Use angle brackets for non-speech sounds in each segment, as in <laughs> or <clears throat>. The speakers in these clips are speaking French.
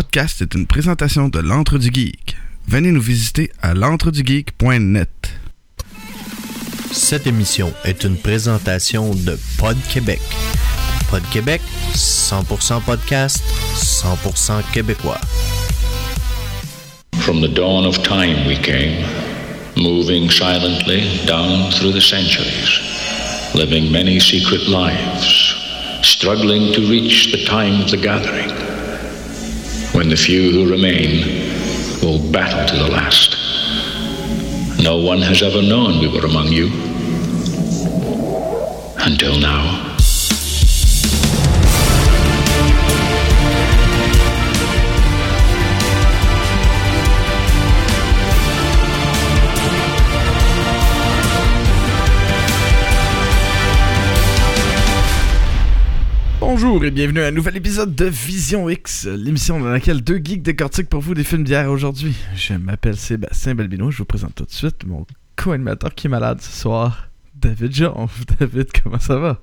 podcast est une présentation de l'Entre du Geek. Venez nous visiter à l'entredugeek.net. Cette émission est une présentation de Pod Québec. Pod Québec, 100% podcast, 100% québécois. From the dawn of time we came, moving silently down through the centuries, living many secret lives, struggling to reach the time of the gathering, when the few who remain will battle to the last. No one has ever known we were among you. Until now. Bonjour et bienvenue à un nouvel épisode de Vision X, l'émission dans laquelle deux geeks décortiquent pour vous des films d'hier aujourd'hui. Je m'appelle Sébastien Balbino, je vous présente tout de suite mon co-animateur qui est malade ce soir, David Jean. <laughs> David, comment ça va?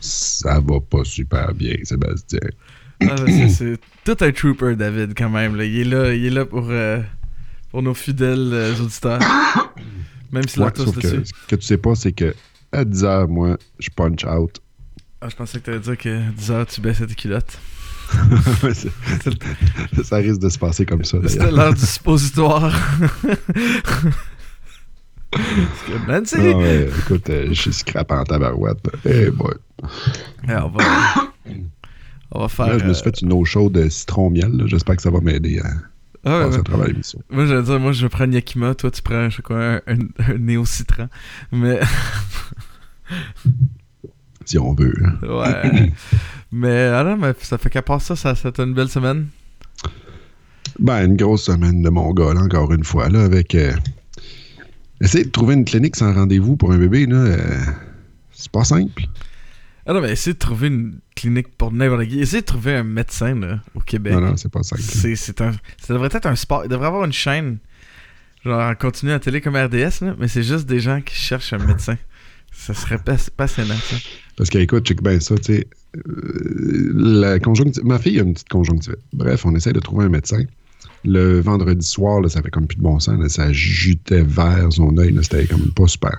Ça va pas super bien, Sébastien. Ah, ben, c'est- tout un trooper, David, quand même. là. Il est là, il est là pour, euh, pour nos fidèles euh, auditeurs. Même Ouais, tous sauf que dessus. ce que tu sais pas, c'est que à 10 h moi, je punch out. Ah, je pensais que t'allais dire que 10 heures tu baissais tes culottes. <laughs> <laughs> Ça risque de se passer comme ça, C'était l'heure du suppositoire. Nancy! Ah ouais, écoute, euh, je suis scrap en tabarouette. Eh boy. On va, on va faire. Là, je me suis euh, fait une eau chaude de citron-miel. là. J'espère que ça va m'aider à ah passer ouais. à travers l'émission. Moi, j'allais dire, moi, je prends une Yakima, toi, tu prends, je sais quoi, un, un, un néo-citron. Mais, <laughs> Si on veut. hein. ouais. <laughs> mais, ah non, mais ça fait qu'à part ça, ça, c'était une belle semaine? Ben, une grosse semaine de mon gars, là, encore une fois, là, avec... euh, Essayer de trouver une clinique sans rendez-vous pour un bébé, là, euh, c'est pas simple. Ah non, mais essayer de trouver une clinique pour n'importe qui. Essayer de trouver un médecin, là, au Québec. Non, non, c'est pas simple. C'est, c'est un, ça devrait être un sport. Il devrait avoir une chaîne, genre en continu à la télé comme RDS, là, mais c'est juste des gens qui cherchent un médecin. Ça serait pas- passionnant, ça. Parce que, écoute, check bien ça, tu sais. euh, la conjonctivite. Ma fille a une petite conjonctivite. Bref, on essaie de trouver un médecin. Le vendredi soir, là, ça fait comme plus de bon sens. là, ça jutait vert son œil. C'était comme pas super.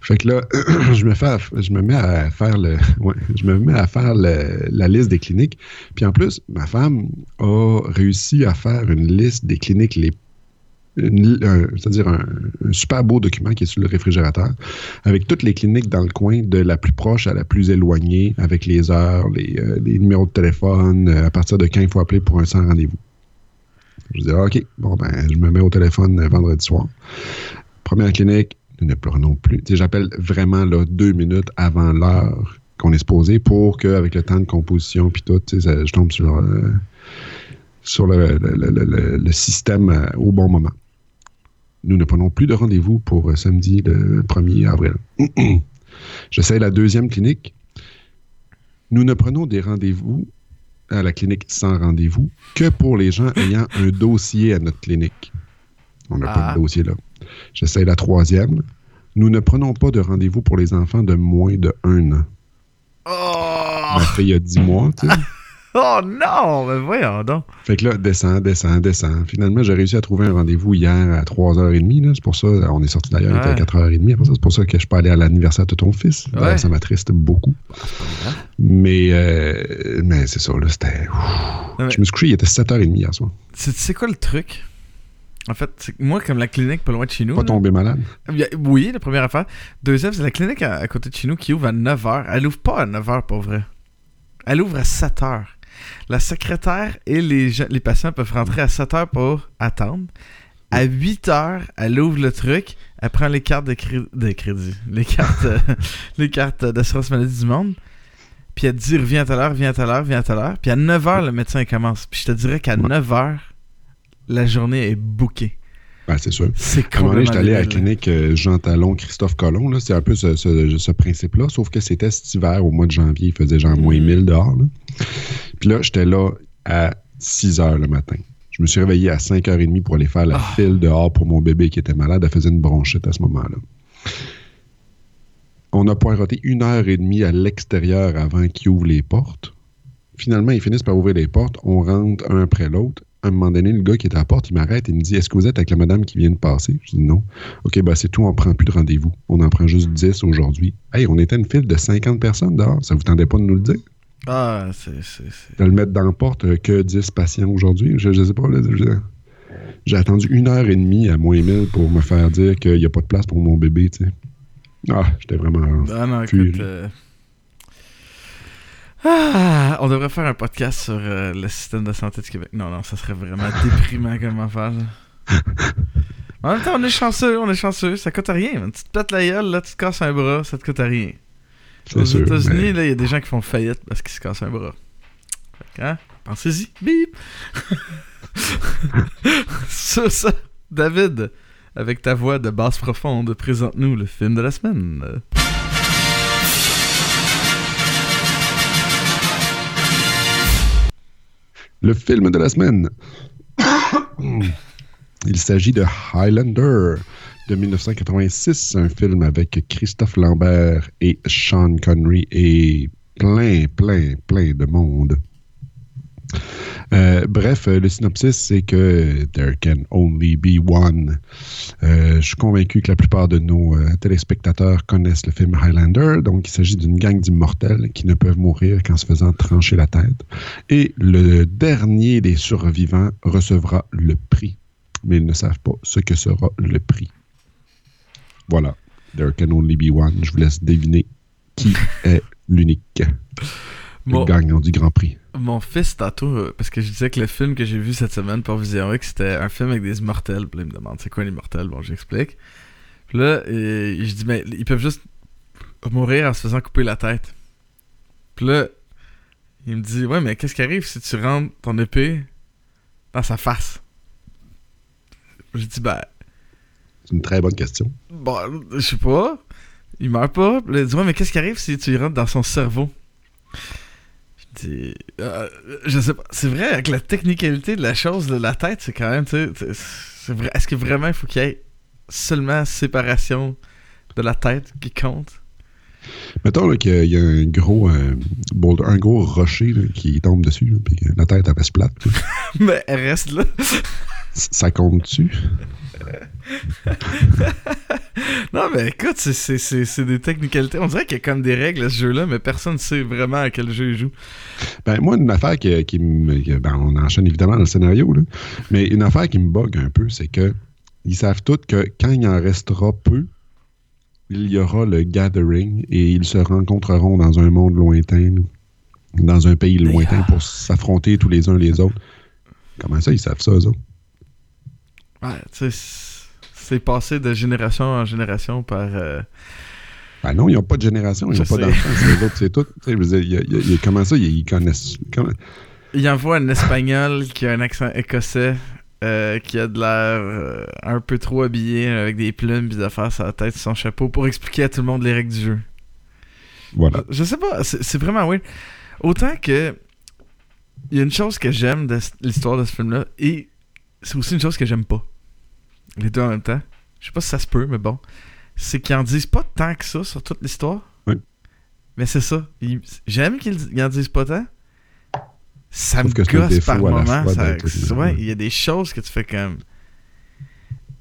Fait que là, <clears throat> je me, fais à- je me mets à faire le. <laughs> Ouais, je me mets à faire la liste des cliniques. Puis en plus, ma femme a réussi à faire une liste des cliniques les c'est-à-dire un, super beau document qui est sur le réfrigérateur, avec toutes les cliniques dans le coin, de la plus proche à la plus éloignée, avec les heures, les, euh, numéros de téléphone, euh, à partir de quand il faut appeler pour un sans rendez-vous. Je dis, OK, bon, ben, je me mets au téléphone euh, vendredi soir. Première clinique, nous ne prenons plus. Tu J'appelle vraiment là, deux minutes avant l'heure qu'on est supposé pour qu'avec le temps de composition puis tout, je tombe sur, le, système au bon moment. Nous ne prenons plus de rendez-vous pour euh, samedi le 1er avril. <clears throat> J'essaie la deuxième clinique. Nous ne prenons des rendez-vous à la clinique sans rendez-vous que pour les gens ayant un dossier à notre clinique. On n'a Ah. pas de dossier là. J'essaie la troisième. Nous ne prenons pas de rendez-vous pour les enfants de moins de un an. Oh! Ma fille a 10 mois, tu sais. Oh non! Mais voyons donc. Fait que là, descend, descend, descend. Finalement, j'ai réussi à trouver un rendez-vous hier à 3h30. là. C'est pour ça, on est sorti d'ailleurs, il était Ouais. à 4h30. Après ça, c'est pour ça que je suis pas allé à l'anniversaire de ton fils. Ça m'attriste beaucoup. Mais, euh, mais c'est ça, là, c'était... mais- Je me suis couché, il était 7h30 hier soir. C'est, quoi le truc? En fait, moi, comme la clinique pas loin de chez nous. Pas tombé malade. oui, la première affaire. Deuxième, c'est la clinique à, à côté de chez nous qui ouvre à 9h. Elle ouvre pas à 9h pour vrai. Elle ouvre à 7h. La secrétaire et les, gens- les patients peuvent rentrer à 7h pour attendre. À 8h, elle ouvre le truc, elle prend les cartes de, cré- de crédit, les cartes, euh, <laughs> les cartes d'assurance maladie du monde, puis elle te dit reviens à telle heure, reviens à telle heure, reviens à telle heure. Puis à 9h, le médecin commence. Puis je te dirais qu'à Ouais. 9h, la journée est bookée. Ben, c'est sûr. C'est À un moment donné, complètement j'étais allé à la clinique euh, Jean Talon, Christophe Colomb. là. C'est un peu ce, ce- ce principe-là, sauf que c'était cet hiver, au mois de janvier, il faisait genre moins Mm. 1000 dehors. là. Puis là, j'étais là à 6 heures le matin. Je me suis réveillé à 5h30 pour aller faire la Ah. file dehors pour mon bébé qui était malade. Elle faisait une bronchite à ce moment-là. On a pointé une heure et demie à l'extérieur avant qu'il ouvre les portes. Finalement, ils finissent par ouvrir les portes. On rentre un après l'autre. À un moment donné, le gars qui est à la porte, il m'arrête et me dit Est-ce que vous êtes avec la madame qui vient de passer? Je dis non. OK, ben c'est tout, on prend plus de rendez-vous. On en prend juste 10 aujourd'hui. Hey, on était une file de 50 personnes dehors. Ça vous tendait pas de nous le dire? Ah, c'est. De le mettre dans la porte euh, que 10 patients aujourd'hui? Je, je sais pas. J'ai attendu une heure et demie à moins 1000 pour me faire dire qu'il n'y a pas de place pour mon bébé, tu sais. Ah, j'étais vraiment. Ah non, écoute. euh, Ah, on devrait faire un podcast sur euh, le système de santé du Québec. Non, non, ça serait vraiment <laughs> déprimant comme affaire. En même temps, on est chanceux, on est chanceux. Ça coûte rien. man. Tu te pètes la gueule, là, tu te casses un bras, ça te coûte rien. C'est Aux. États-Unis, mais- là, il y a des gens qui font faillite parce qu'ils se cassent un bras. Hein? Pensez-y. Bip! <laughs> Sur ça, David, avec ta voix de basse profonde, présente-nous le film de la semaine. Le film de la semaine. <laughs> Il s'agit de Highlander de 1986, un film avec Christophe Lambert et Sean Connery et plein, plein, plein de monde. Euh, bref, euh, le synopsis, c'est que There can only be one. Euh, je suis convaincu que la plupart de nos euh, téléspectateurs connaissent le film Highlander. Donc, il s'agit d'une gang d'immortels qui ne peuvent mourir qu'en se faisant trancher la tête. Et le dernier des survivants recevra le prix. Mais ils ne savent pas ce que sera le prix. Voilà. There can only be one. Je vous laisse deviner qui est l'unique Bon, gagnant du Grand Prix. Mon fils, tantôt, euh, parce que je disais que le film que j'ai vu cette semaine pour Vision X, c'était un film avec des immortels. Puis là, il me demande c'est quoi un immortel? Bon, j'explique. Puis là, je dis mais ils peuvent juste mourir en se faisant couper la tête. Puis là, il me dit ouais, mais qu'est-ce qui arrive si tu rentres ton épée dans sa face? J'ai dit ben, C'est une très bonne question. bon, je sais pas. Il meurt pas. Puis là, il dit ouais, mais qu'est-ce qui arrive si tu rentres dans son cerveau? Je dis, euh, je sais pas. C'est vrai, avec la technicalité de la chose, de la tête, c'est quand même, tu sais. Est-ce que vraiment il faut qu'il y ait seulement séparation de la tête qui compte? Mettons qu'il y a- il y a un gros, euh, boulder- un gros rocher là, qui tombe dessus, là, puis la tête elle reste plate. <laughs> Mais elle reste là. Ça compte dessus. <laughs> <laughs> Non, mais écoute, c'est- des technicalités. On dirait qu'il y a comme des règles à ce jeu-là, mais personne ne sait vraiment à quel jeu il joue. Ben, moi, une affaire qui, qui me. ben, on enchaîne évidemment dans le scénario, là, mais une affaire qui me bug un peu, c'est que ils savent tous que quand il en restera peu, il y aura le gathering et ils se rencontreront dans un monde lointain, dans un pays lointain pour s'affronter tous les uns les autres. Comment ça, ils savent ça, eux autres? Ouais, tu sais, c'est- passé de génération en génération par. euh, Ben non, ils n'ont pas de génération, ils n'ont pas d'enfants, c'est autres, c'est tout. Comment ça, ils, ils connaissent. comment- Il envoie un espagnol qui a un accent écossais, euh, qui a de l'air euh, un peu trop habillé avec des plumes pis d'affaires sur la tête, sur son chapeau, pour expliquer à tout le monde les règles du jeu. Voilà. Je sais pas, c'est vraiment weird. Autant que. Il y a une chose que j'aime de l'histoire de ce film-là, et c'est aussi une chose que j'aime pas. Les deux en même temps. Je sais pas si ça se peut, mais bon. C'est qu'ils en disent pas tant que ça sur toute l'histoire. Oui. Mais c'est ça. J'aime qu'ils ils en disent pas tant. Ça Sauf me gosse par moment. ça- ouais, il y a des choses que tu fais comme.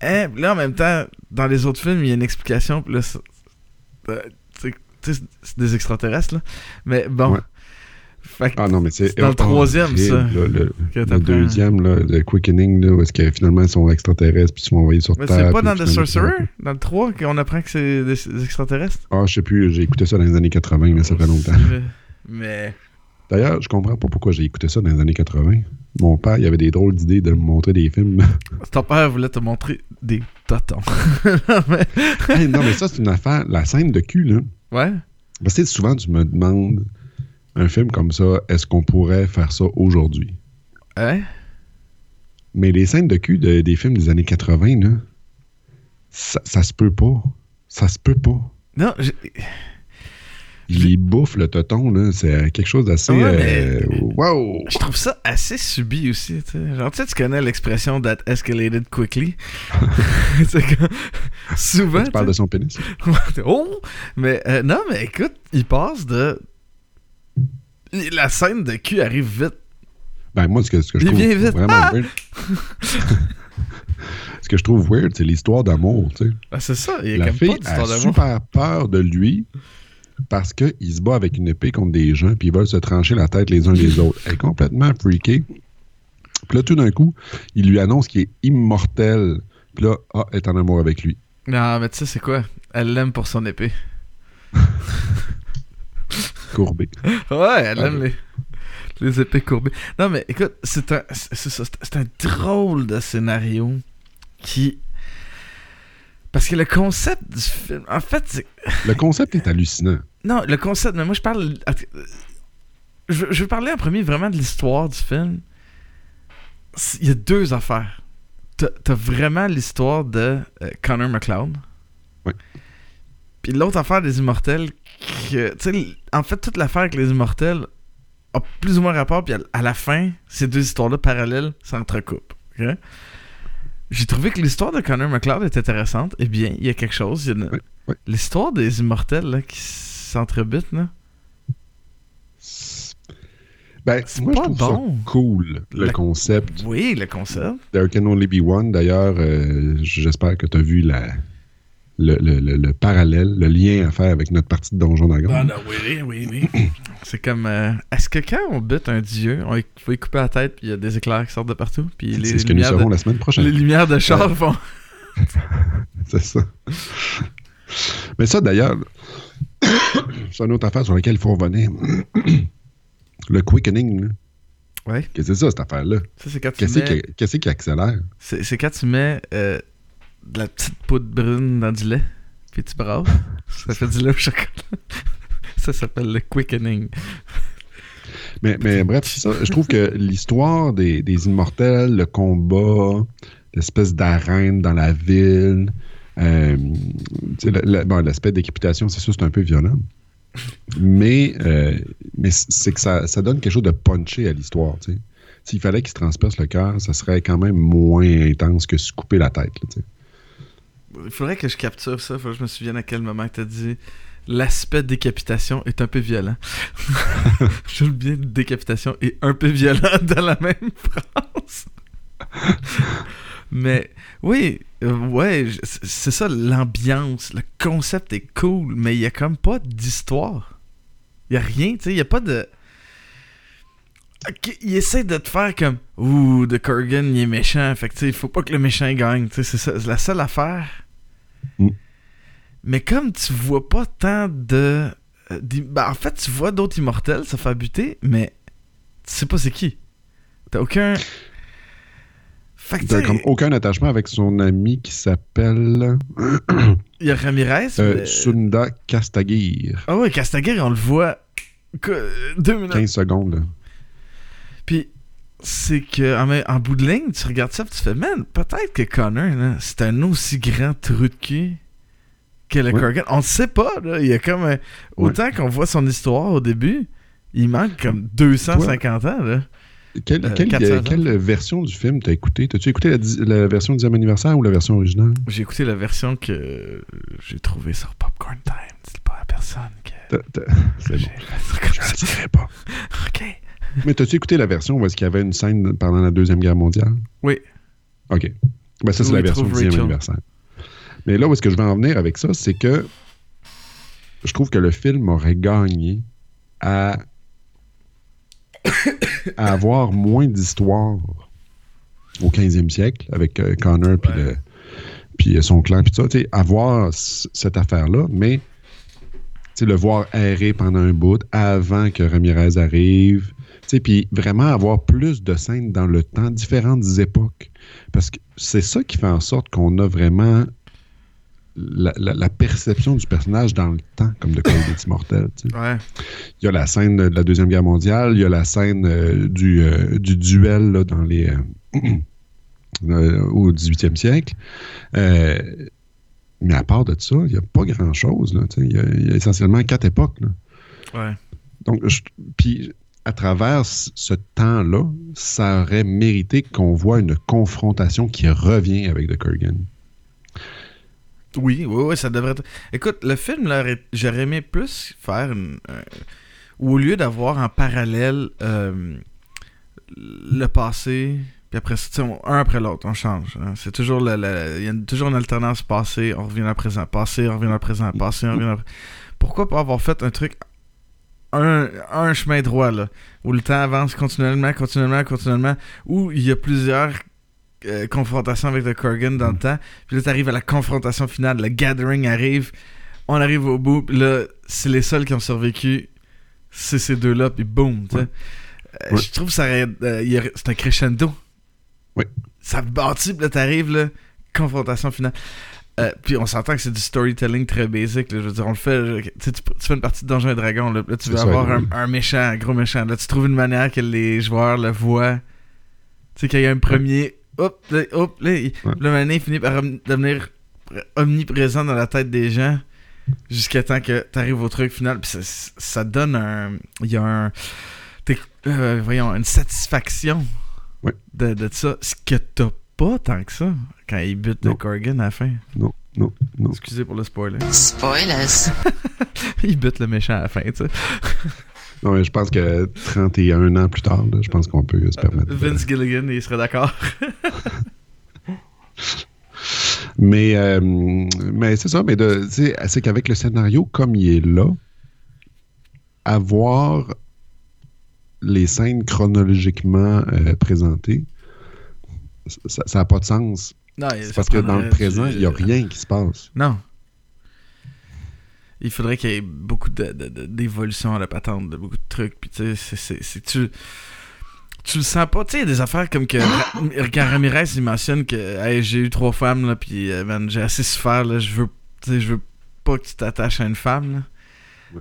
Hein, là, en même temps, dans les autres films, il y a une explication. Là, euh, c'est des extraterrestres, là. Mais bon. Ouais. Fait que Ah non, mais c'est. Dans le troisième, ça, là, le, deuxième, là, le Quickening, là, où est-ce que finalement ils sont extraterrestres puis ils sont envoyés sur Mais Terre. c'est pas dans The Sorcerer, dans le 3, qu'on apprend que c'est des, extraterrestres? Ah, je sais plus, j'ai écouté ça dans les années 80, mais ça fait longtemps. <laughs> Mais- Mais. D'ailleurs, je comprends pas pourquoi j'ai écouté ça dans les années 80. Mon père, il avait des drôles d'idées de me montrer des films. <laughs> Ton père voulait te montrer des totons. <laughs> Mais- Hey, non, mais ça, c'est une affaire. La scène de cul, là. Ouais. Parce que souvent, tu me demandes un film comme ça, est-ce qu'on pourrait faire ça aujourd'hui? Hein? Mais les scènes de cul de- des films des années 80, là, ça, ça se peut pas. Ça se peut pas. Non, j'ai- Il bouffe le toton, là. C'est quelque chose d'assez. Ouais, euh, wow! je trouve ça assez subi aussi. Genre, tu sais, tu connais l'expression that escalated quickly? <laughs> <laughs> Comme- Souvent. Tu parles de son pénis? <laughs> oh! Mais euh, non, mais écoute, il passe de. La scène de cul arrive vite. Ben, moi, ce que, ce que je trouve vite. vraiment Ah! weird. <laughs> ce que je trouve weird, c'est l'histoire d'amour, tu sais. Ah, c'est ça, il y a La comme fille pas a super peur de lui parce qu'il se bat avec une épée contre des gens puis ils veulent se trancher la tête les uns les autres. Elle est complètement freakée. Puis là, tout d'un coup, il lui annonce qu'il est immortel. Puis là, ah, elle est en amour avec lui. Non, mais tu sais, c'est quoi? Elle l'aime pour son épée. <laughs> Courbé. <laughs> Ouais, elle aime les, les épées courbées. Non, mais écoute, c'est un, c'est un drôle de scénario qui. Parce que le concept du film. En fait. Le concept est hallucinant. Non, le concept, mais moi je parle. Je, je veux parler en premier vraiment de l'histoire du film. Il y a deux affaires. T'as t'as vraiment l'histoire de euh, Connor McLeod. Ouais. Puis l'autre affaire des Immortels, que, en fait, toute l'affaire avec les Immortels a plus ou moins rapport, puis à, la fin, ces deux histoires-là parallèles s'entrecoupent. J'ai trouvé que l'histoire de Connor McLeod est intéressante. Eh bien, il y a quelque chose. une-. L'histoire des Immortels là, qui s'entrebutent, là. Ben, C'est moi, je trouve bon. ça cool, le Le- concept. Oui, le concept. There Can Only Be One. D'ailleurs, euh, j'espère que tu as vu la, le, le- le- le parallèle, le lien à faire avec notre partie de Donjon Dragon. Ah non, oui, oui, oui. <clears throat> C'est comme. euh, Est-ce que quand on bute un dieu, on faut y couper la tête, puis il y a des éclairs qui sortent de partout, puis les C'est ce que nous lumières, saurons de, la semaine prochaine. les lumières de char font. <laughs> C'est ça. Mais ça, d'ailleurs, <clears throat> c'est une autre affaire sur laquelle il faut revenir. <clears throat> Le quickening, là. Ouais. Qu'est-ce que c'est ça, cette affaire-là? Ça, c'est quand tu Qu'est-ce mets. qui, qu'est-ce qui accélère? C'est c'est quand tu mets euh, de la petite poudre brune dans du lait, puis tu brasses. ça fait du lait au chocolat. <laughs> ça s'appelle le quickening. Mais, mais bref, ça. Je trouve que l'histoire des, des immortels, le combat, l'espèce d'arène dans la ville, euh, bon, l'aspect d'équitation, c'est sûr, c'est un peu violent. Mais, euh, mais c'est que ça, ça donne quelque chose de punché à l'histoire. S'il fallait qu'il se transperce le cœur, ça serait quand même moins intense que se couper la tête. Il faudrait que je capture ça. Faut que je me souvienne à quel moment tu as dit l'aspect décapitation est un peu violent. <laughs> je bien décapitation est un peu violent dans la même <laughs> phrase. mais oui, euh, ouais, c'est ça l'ambiance, le concept est cool, mais il y a comme pas d'histoire. Il y a rien, tu sais, il y a pas de il essaie de te faire comme Ouh, de Kurgan, il est méchant. Fait que tu il faut pas que le méchant gagne. Tu. C'est la seule affaire. Mm. Mais comme tu vois pas tant de. euh, ben, en fait, tu vois d'autres immortels se faire buter, mais tu sais pas c'est qui. T'as aucun. T'as comme aucun attachement avec son ami qui s'appelle <coughs> il y a Ramirez. euh, mais- Sunda Castagir. Ah ouais, Castaguer, on le voit. que- deux minutes. 15 secondes. là. Puis, c'est que, en, en bout de ligne, tu regardes ça, puis tu fais, man, peut-être que Connor, c'est un aussi grand trou de cul que le. Kurgan. On ne sait pas, là. Il y a comme. un- Autant qu'on voit son histoire au début, il manque comme 250 ans, là. Quelle, Euh, quelle- 400 ans. quelle version du film t'as écouté? T'as-tu écouté la, version du 10e anniversaire ou la version originale? J'ai écouté la version que j'ai trouvée sur Popcorn Time. C'est pas la personne que. C'est bon. Je dirai pas. <laughs> Ok. Mais t'as-tu écouté la version où est-ce qu'il y avait une scène pendant la Deuxième Guerre mondiale? Oui. OK. Ben ça, c'est la version du trouve 10e Rachel. anniversaire. Mais là où est-ce que je vais en venir avec ça, c'est que je trouve que le film aurait gagné à, <coughs> à avoir moins d'histoire au 15e siècle avec euh, Connor puis Ouais. puis euh, son clan puis tout ça, tu avoir cette affaire-là, mais tu sais, le voir errer pendant un bout avant que Ramirez arrive, puis vraiment avoir plus de scènes dans le temps, différentes époques. Parce que c'est ça qui fait en sorte qu'on a vraiment la, la- la perception du personnage dans le temps, comme de Code des Immortels. Ouais. Il y a la scène de la Deuxième Guerre mondiale, il y a la scène euh, du, euh, du duel là, dans les, euh, <clears throat> au 18e siècle. Mais à part de ça, il n'y a pas grand-chose. Il y, a- il y a essentiellement quatre époques. là. Ouais. Donc, je- puis à travers ce temps-là, ça aurait mérité qu'on voit une confrontation qui revient avec The Kurgan. Oui, oui, oui, ça devrait être. Écoute, le film, j'aurais aimé plus faire une. un- Où au lieu d'avoir en parallèle euh, le passé, puis après un après l'autre, on change. hein. C'est toujours il y a toujours une alternance passé, on revient le présent, passé, on revient le présent, passé, on revient dans le Pourquoi pas avoir fait un truc, un, un chemin droit, là, où le temps avance continuellement, continuellement, continuellement, où il y a plusieurs euh, confrontations avec le Corgan dans le temps, puis là, t'arrives à la confrontation finale, le gathering arrive, on arrive au bout, puis là, c'est les seuls qui ont survécu, c'est ces deux-là, puis boum, tu sais. Ouais. Euh, Ouais. Je trouve que ça euh, c'est un crescendo. Oui. Ça bâtit, puis là, t'arrives, là, confrontation finale. Euh, puis on s'entend que c'est du storytelling très basic. là. je veux dire, on le fait. je- tu, tu, fais une partie de Donjons et Dragons. Là, Là, tu veux ça, avoir un, oui. un méchant, un gros méchant. Là, tu trouves une manière que les joueurs le voient. Tu sais, qu'il y a un premier. Hop, là, hop, là, Ouais. le mané finit par devenir omniprésent dans la tête des gens jusqu'à temps que tu arrives au truc final. Puis ça, ça donne un. Il y a un. euh, voyons, une satisfaction Ouais. de, de ça. Ce que t'as pas tant que ça quand il bute le. Corgan à la fin. Non, non, non. Excusez pour le spoiler. Spoilers. <laughs> il bute le méchant à la fin, tu sais. Non, mais je pense que 31 ans plus tard, là, je pense qu'on peut se permettre. de- Vince Gilligan, il serait d'accord. <laughs> Mais, euh, mais c'est ça, mais de- tu sais, c'est qu'avec le scénario comme il est là, avoir les scènes chronologiquement euh, présentées, ça n'a pas de sens. C'est parce que dans le présent, il n'y a rien qui se passe. Non. Il faudrait qu'il y ait beaucoup de- de- de- d'évolution à la patente, de beaucoup de trucs. Puis tu sais, c'est- tu, tu le sens pas. Tu sais, il y a des affaires comme que quand Ramirez il mentionne que Hey, j'ai eu trois femmes, là, puis euh, man, j'ai assez souffert, là, je veux, je veux pas que tu t'attaches à une femme. là.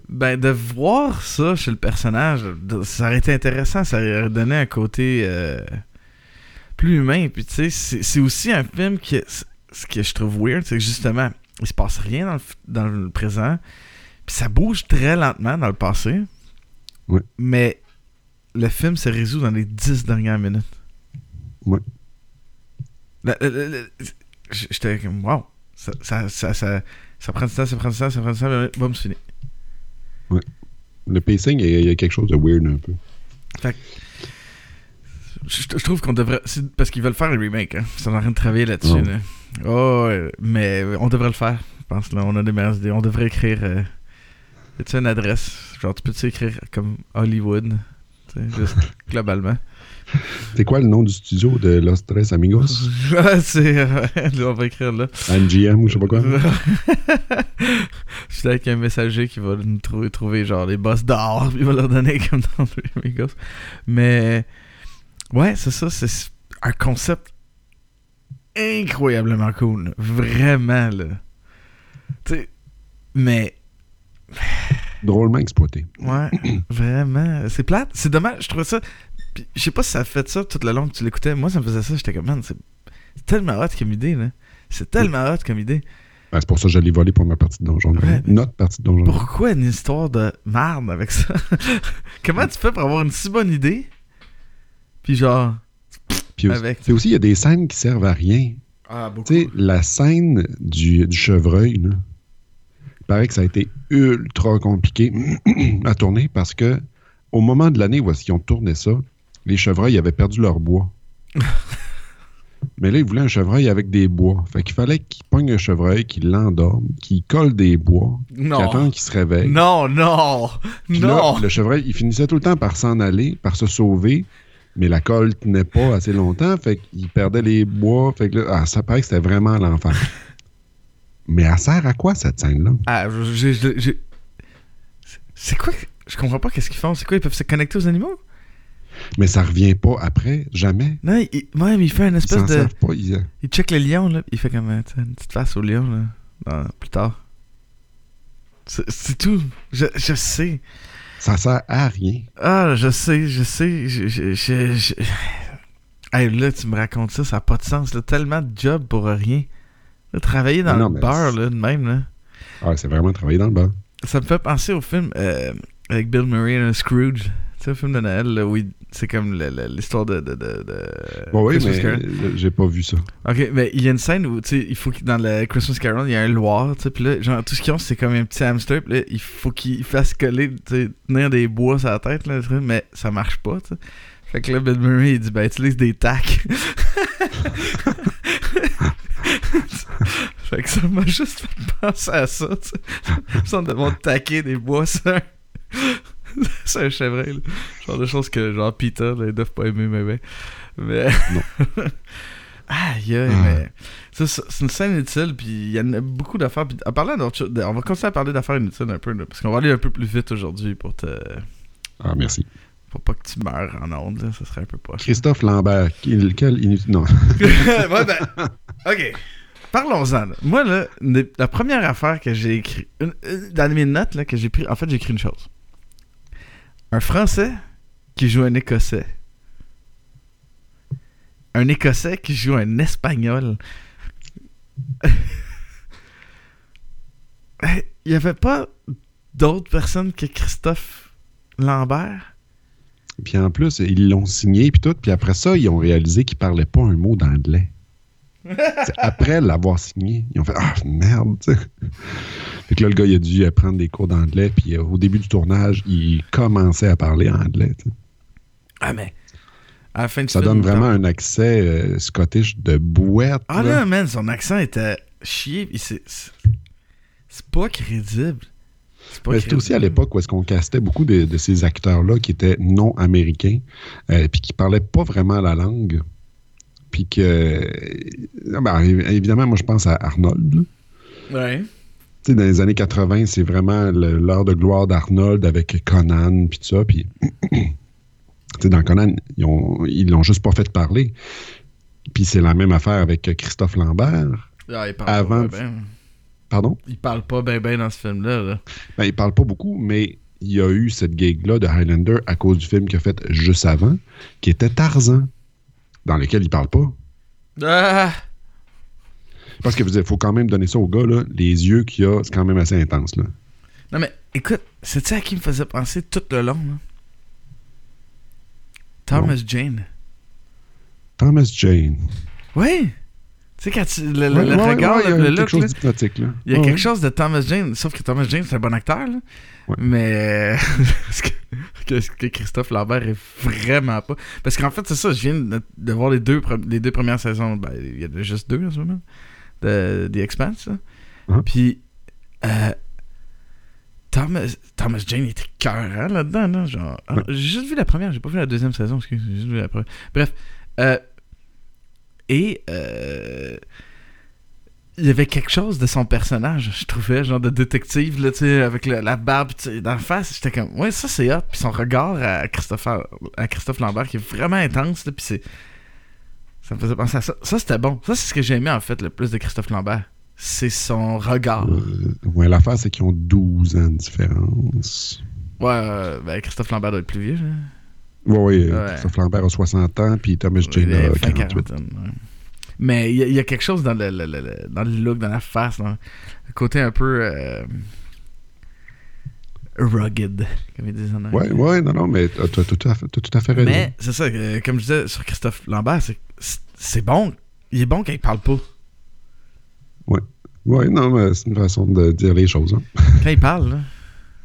Ben, de voir ça chez le personnage, ça aurait été intéressant. Ça aurait donné un côté euh, plus humain. Puis, tu sais, c'est aussi un film qui. Ce que je trouve weird, c'est que justement, il se passe rien dans le, dans le présent. Puis ça bouge très lentement dans le passé. Ouais. Mais le film se résout dans les dix dernières minutes. Ouais. J- J'étais comme, wow. Ça, ça, ça, ça, ça prend du temps, ça prend du temps, ça prend du temps, boum, c'est fini. Le pacing, il y, a- il y a quelque chose de weird un peu. Je, je trouve qu'on devrait. c'est Parce qu'ils veulent faire un remake, hein. Ils sont en train de travailler là-dessus. Oh. là. Oh, ouais, mais on devrait le faire. Je pense là, on a des meilleures idées. On devrait écrire. Euh... tu une adresse? Genre, tu peux-tu écrire comme Hollywood tu sais, Juste <laughs> globalement? C'est quoi le nom du studio de Los Tres Amigos? <laughs> C'est. euh, là, on va écrire là. MGM ou je sais pas quoi? <laughs> Je suis avec un messager qui va nous trouver, trouver genre les boss d'or, il va leur donner comme dans Three Amigos. Mais ouais, c'est ça, c'est un concept incroyablement cool. Vraiment, là. Tu sais, mais <sighs> Drôlement exploité. ouais, <clears throat> vraiment. C'est plate. C'est dommage, je trouvais ça. Je sais pas si ça a fait ça toute le long que tu l'écoutais. Moi, ça me faisait ça. J'étais comme, man, c'est tellement hot comme idée, là. C'est tellement hot comme idée. Ben, c'est pour ça que je l'ai volé pour ma partie de Donjon. Ouais. Notre partie de Donjon. Pourquoi une histoire de marde avec ça? <laughs> Comment tu fais pour avoir une si bonne idée? Puis genre. Puis aussi, avec- puis aussi, il y a des scènes qui servent à rien. Ah, beaucoup. Tu sais, la scène du, du chevreuil, là, il paraît que ça a été ultra compliqué <clears throat> à tourner parce que au moment de l'année où ils ont tourné ça, les chevreuils avaient perdu leur bois. <laughs> Mais là, ils voulaient un chevreuil avec des bois. Fait qu'il fallait qu'ils pognent un chevreuil, qu'ils l'endorment, qu'ils collent des bois, qu'ils attendent qu'il se réveille. Non, non! Puis là, non! le chevreuil, il finissait tout le temps par s'en aller, par se sauver, mais la colle tenait pas assez longtemps, fait qu'il perdait les bois, fait que là, ah, ça paraît que c'était vraiment l'enfer. mais elle sert à quoi, cette scène-là? Ah, C'est quoi? Je comprends pas qu'est-ce qu'ils font. C'est quoi? Ils peuvent se connecter aux animaux? Mais ça revient pas après, jamais. Non, il, ouais, mais il fait une espèce de. pas. ils- Il check le lion, là. Il fait comme euh, une petite face au lion, là. plus tard. C'est c'est tout. Je, je sais. Ça sert à rien. Ah, je sais, je sais. Je, je, je- Hey, là, tu me racontes ça, ça n'a pas de sens. Là. Tellement de job pour rien. Là, travailler dans Non, le c'est- là, de même, là. Ah, c'est vraiment travailler dans le bar. Ça me fait penser au film euh, avec Bill Murray, là, Scrooge. Sais, le film de Noël, là, il- c'est comme l'histoire de. de, de, de Bon, oui, Christmas mais Carol. j'ai pas vu ça. Ok, mais il y a une scène où, tu sais, il faut que dans le Christmas Carol, il y a un loir, tu sais, puis là, genre, tout ce qu'ils ont, c'est comme un petit hamster, puis là, il faut qu'il fasse coller, tu sais, tenir des bois sur la tête, là, mais ça marche pas, tu sais. Fait que là, Bill Murray, il dit, ben, utilise des tacs. <laughs> fait que ça m'a juste fait penser à ça, tu sais. Ça, on devoir taquer des bois sur <laughs> sur un chevreuil. Genre de choses que, genre, Peter, là, ils doivent pas aimer, mais... Mais... mais... <laughs> Aïe, aïe, Ah. mais... C'est une scène utile, puis il y en a beaucoup d'affaires. Puis en parlant on va continuer à parler d'affaires inutiles un peu, là, parce qu'on va aller un peu plus vite aujourd'hui pour te... Ah, merci. Pour pas que tu meurs en ondes, là, ça serait un peu poche. Christophe Lambert, qui- quel inutile. Non. <laughs> ouais, ben, ok. Parlons-en. Moi, là, la première affaire que j'ai écrit, une- dans mes notes, là, que j'ai pris, en fait, j'ai écrit une chose. Un Français qui joue un Écossais. Un Écossais qui joue un Espagnol. <laughs> Il n'y avait pas d'autres personnes que Christophe Lambert? Puis en plus, ils l'ont signé, puis tout. Puis après ça, ils ont réalisé qu'il parlait pas un mot d'anglais. Après l'avoir signé, ils ont fait Ah, merde. Fait que là, le gars, il a dû prendre des cours d'anglais, puis euh, au début du tournage, il commençait à parler anglais. tu sais. Ah, mais. À la fin du Ça film, donne vraiment un accès euh, scottish de bouette. Ah là. là, man, son accent était chier. C'est pas crédible. C'était aussi à l'époque où est-ce qu'on castait beaucoup de, de ces acteurs-là qui étaient non américains, euh, puis qui parlaient pas vraiment la langue. Puis que. ben, évidemment, moi, je pense à Arnold. Ouais. Tu sais, dans les années 80, c'est vraiment l'heure de gloire d'Arnold avec Conan, puis tout ça. Puis, <clears throat> tu sais, dans Conan, ils ont, ils l'ont juste pas fait parler. Puis c'est la même affaire avec Christophe Lambert. Ah, il parle Avant- pas ben. Pardon? Il parle pas ben ben dans ce film-là. Là. Ben, il parle pas beaucoup, mais il y a eu cette gig-là de Highlander à cause du film qu'il a fait juste avant, qui était Tarzan, dans lequel il parle pas. Ah! Parce que il faut quand même donner ça au gars, là, les yeux qu'il a, c'est quand même assez intense. Là. Non, mais écoute, c'est-tu à qui me faisait penser tout le long? Là? Thomas Jane. Thomas Jane. Oui! Sais, quand tu le, le- Ouais, le ouais, regard, ouais, le, il y a quelque look, chose d'hypnotique. Là. il y a quelque chose de Thomas Jane, sauf que Thomas Jane, c'est un bon acteur, là. Mais <laughs> ce que, que- que Christophe Lambert est vraiment pas. Parce qu'en fait, c'est ça, je viens de, de voir les deux, les deux premières saisons. Ben, il y en a juste deux en ce moment. De The Expanse. là. Puis, euh, Thomas, Thomas Jane était cœur là-dedans. Là, genre, Ah, J'ai juste vu la première, j'ai pas vu la deuxième saison. Excuse, j'ai juste vu la première. Bref. euh, et. euh, il y avait quelque chose de son personnage, je trouvais, genre de détective, là, tu sais, avec le- la barbe tu sais, dans la face. J'étais comme, ouais, ça c'est hot. Puis son regard à Christophe, à Christophe Lambert qui est vraiment intense, là, puis c'est. Ça me faisait penser à ça. Ça c'était bon. Ça c'est ce que j'ai aimé en fait le plus de Christophe Lambert. C'est son regard. Euh, ouais, l'affaire, c'est qu'ils ont 12 ans de différence. Ouais, euh, ben Christophe Lambert doit être plus vieux. là. Ouais, ouais, Ouais. Christophe Lambert a 60 ans, puis Thomas Jane a fin 48. quarantaine, ouais. Mais il y, a- quelque chose dans le, dans le look, dans la face, dans le côté un peu euh, rugged, comme ils disent en anglais. Ouais, ouais, non, non, mais t'as tout, à fait- tout à fait raison. Mais c'est ça, euh, comme je disais sur Christophe Lambert, c'est c'est bon. Il est bon quand il parle pas. Ouais, non, mais c'est une façon de dire les choses. hein. Quand il parle, là.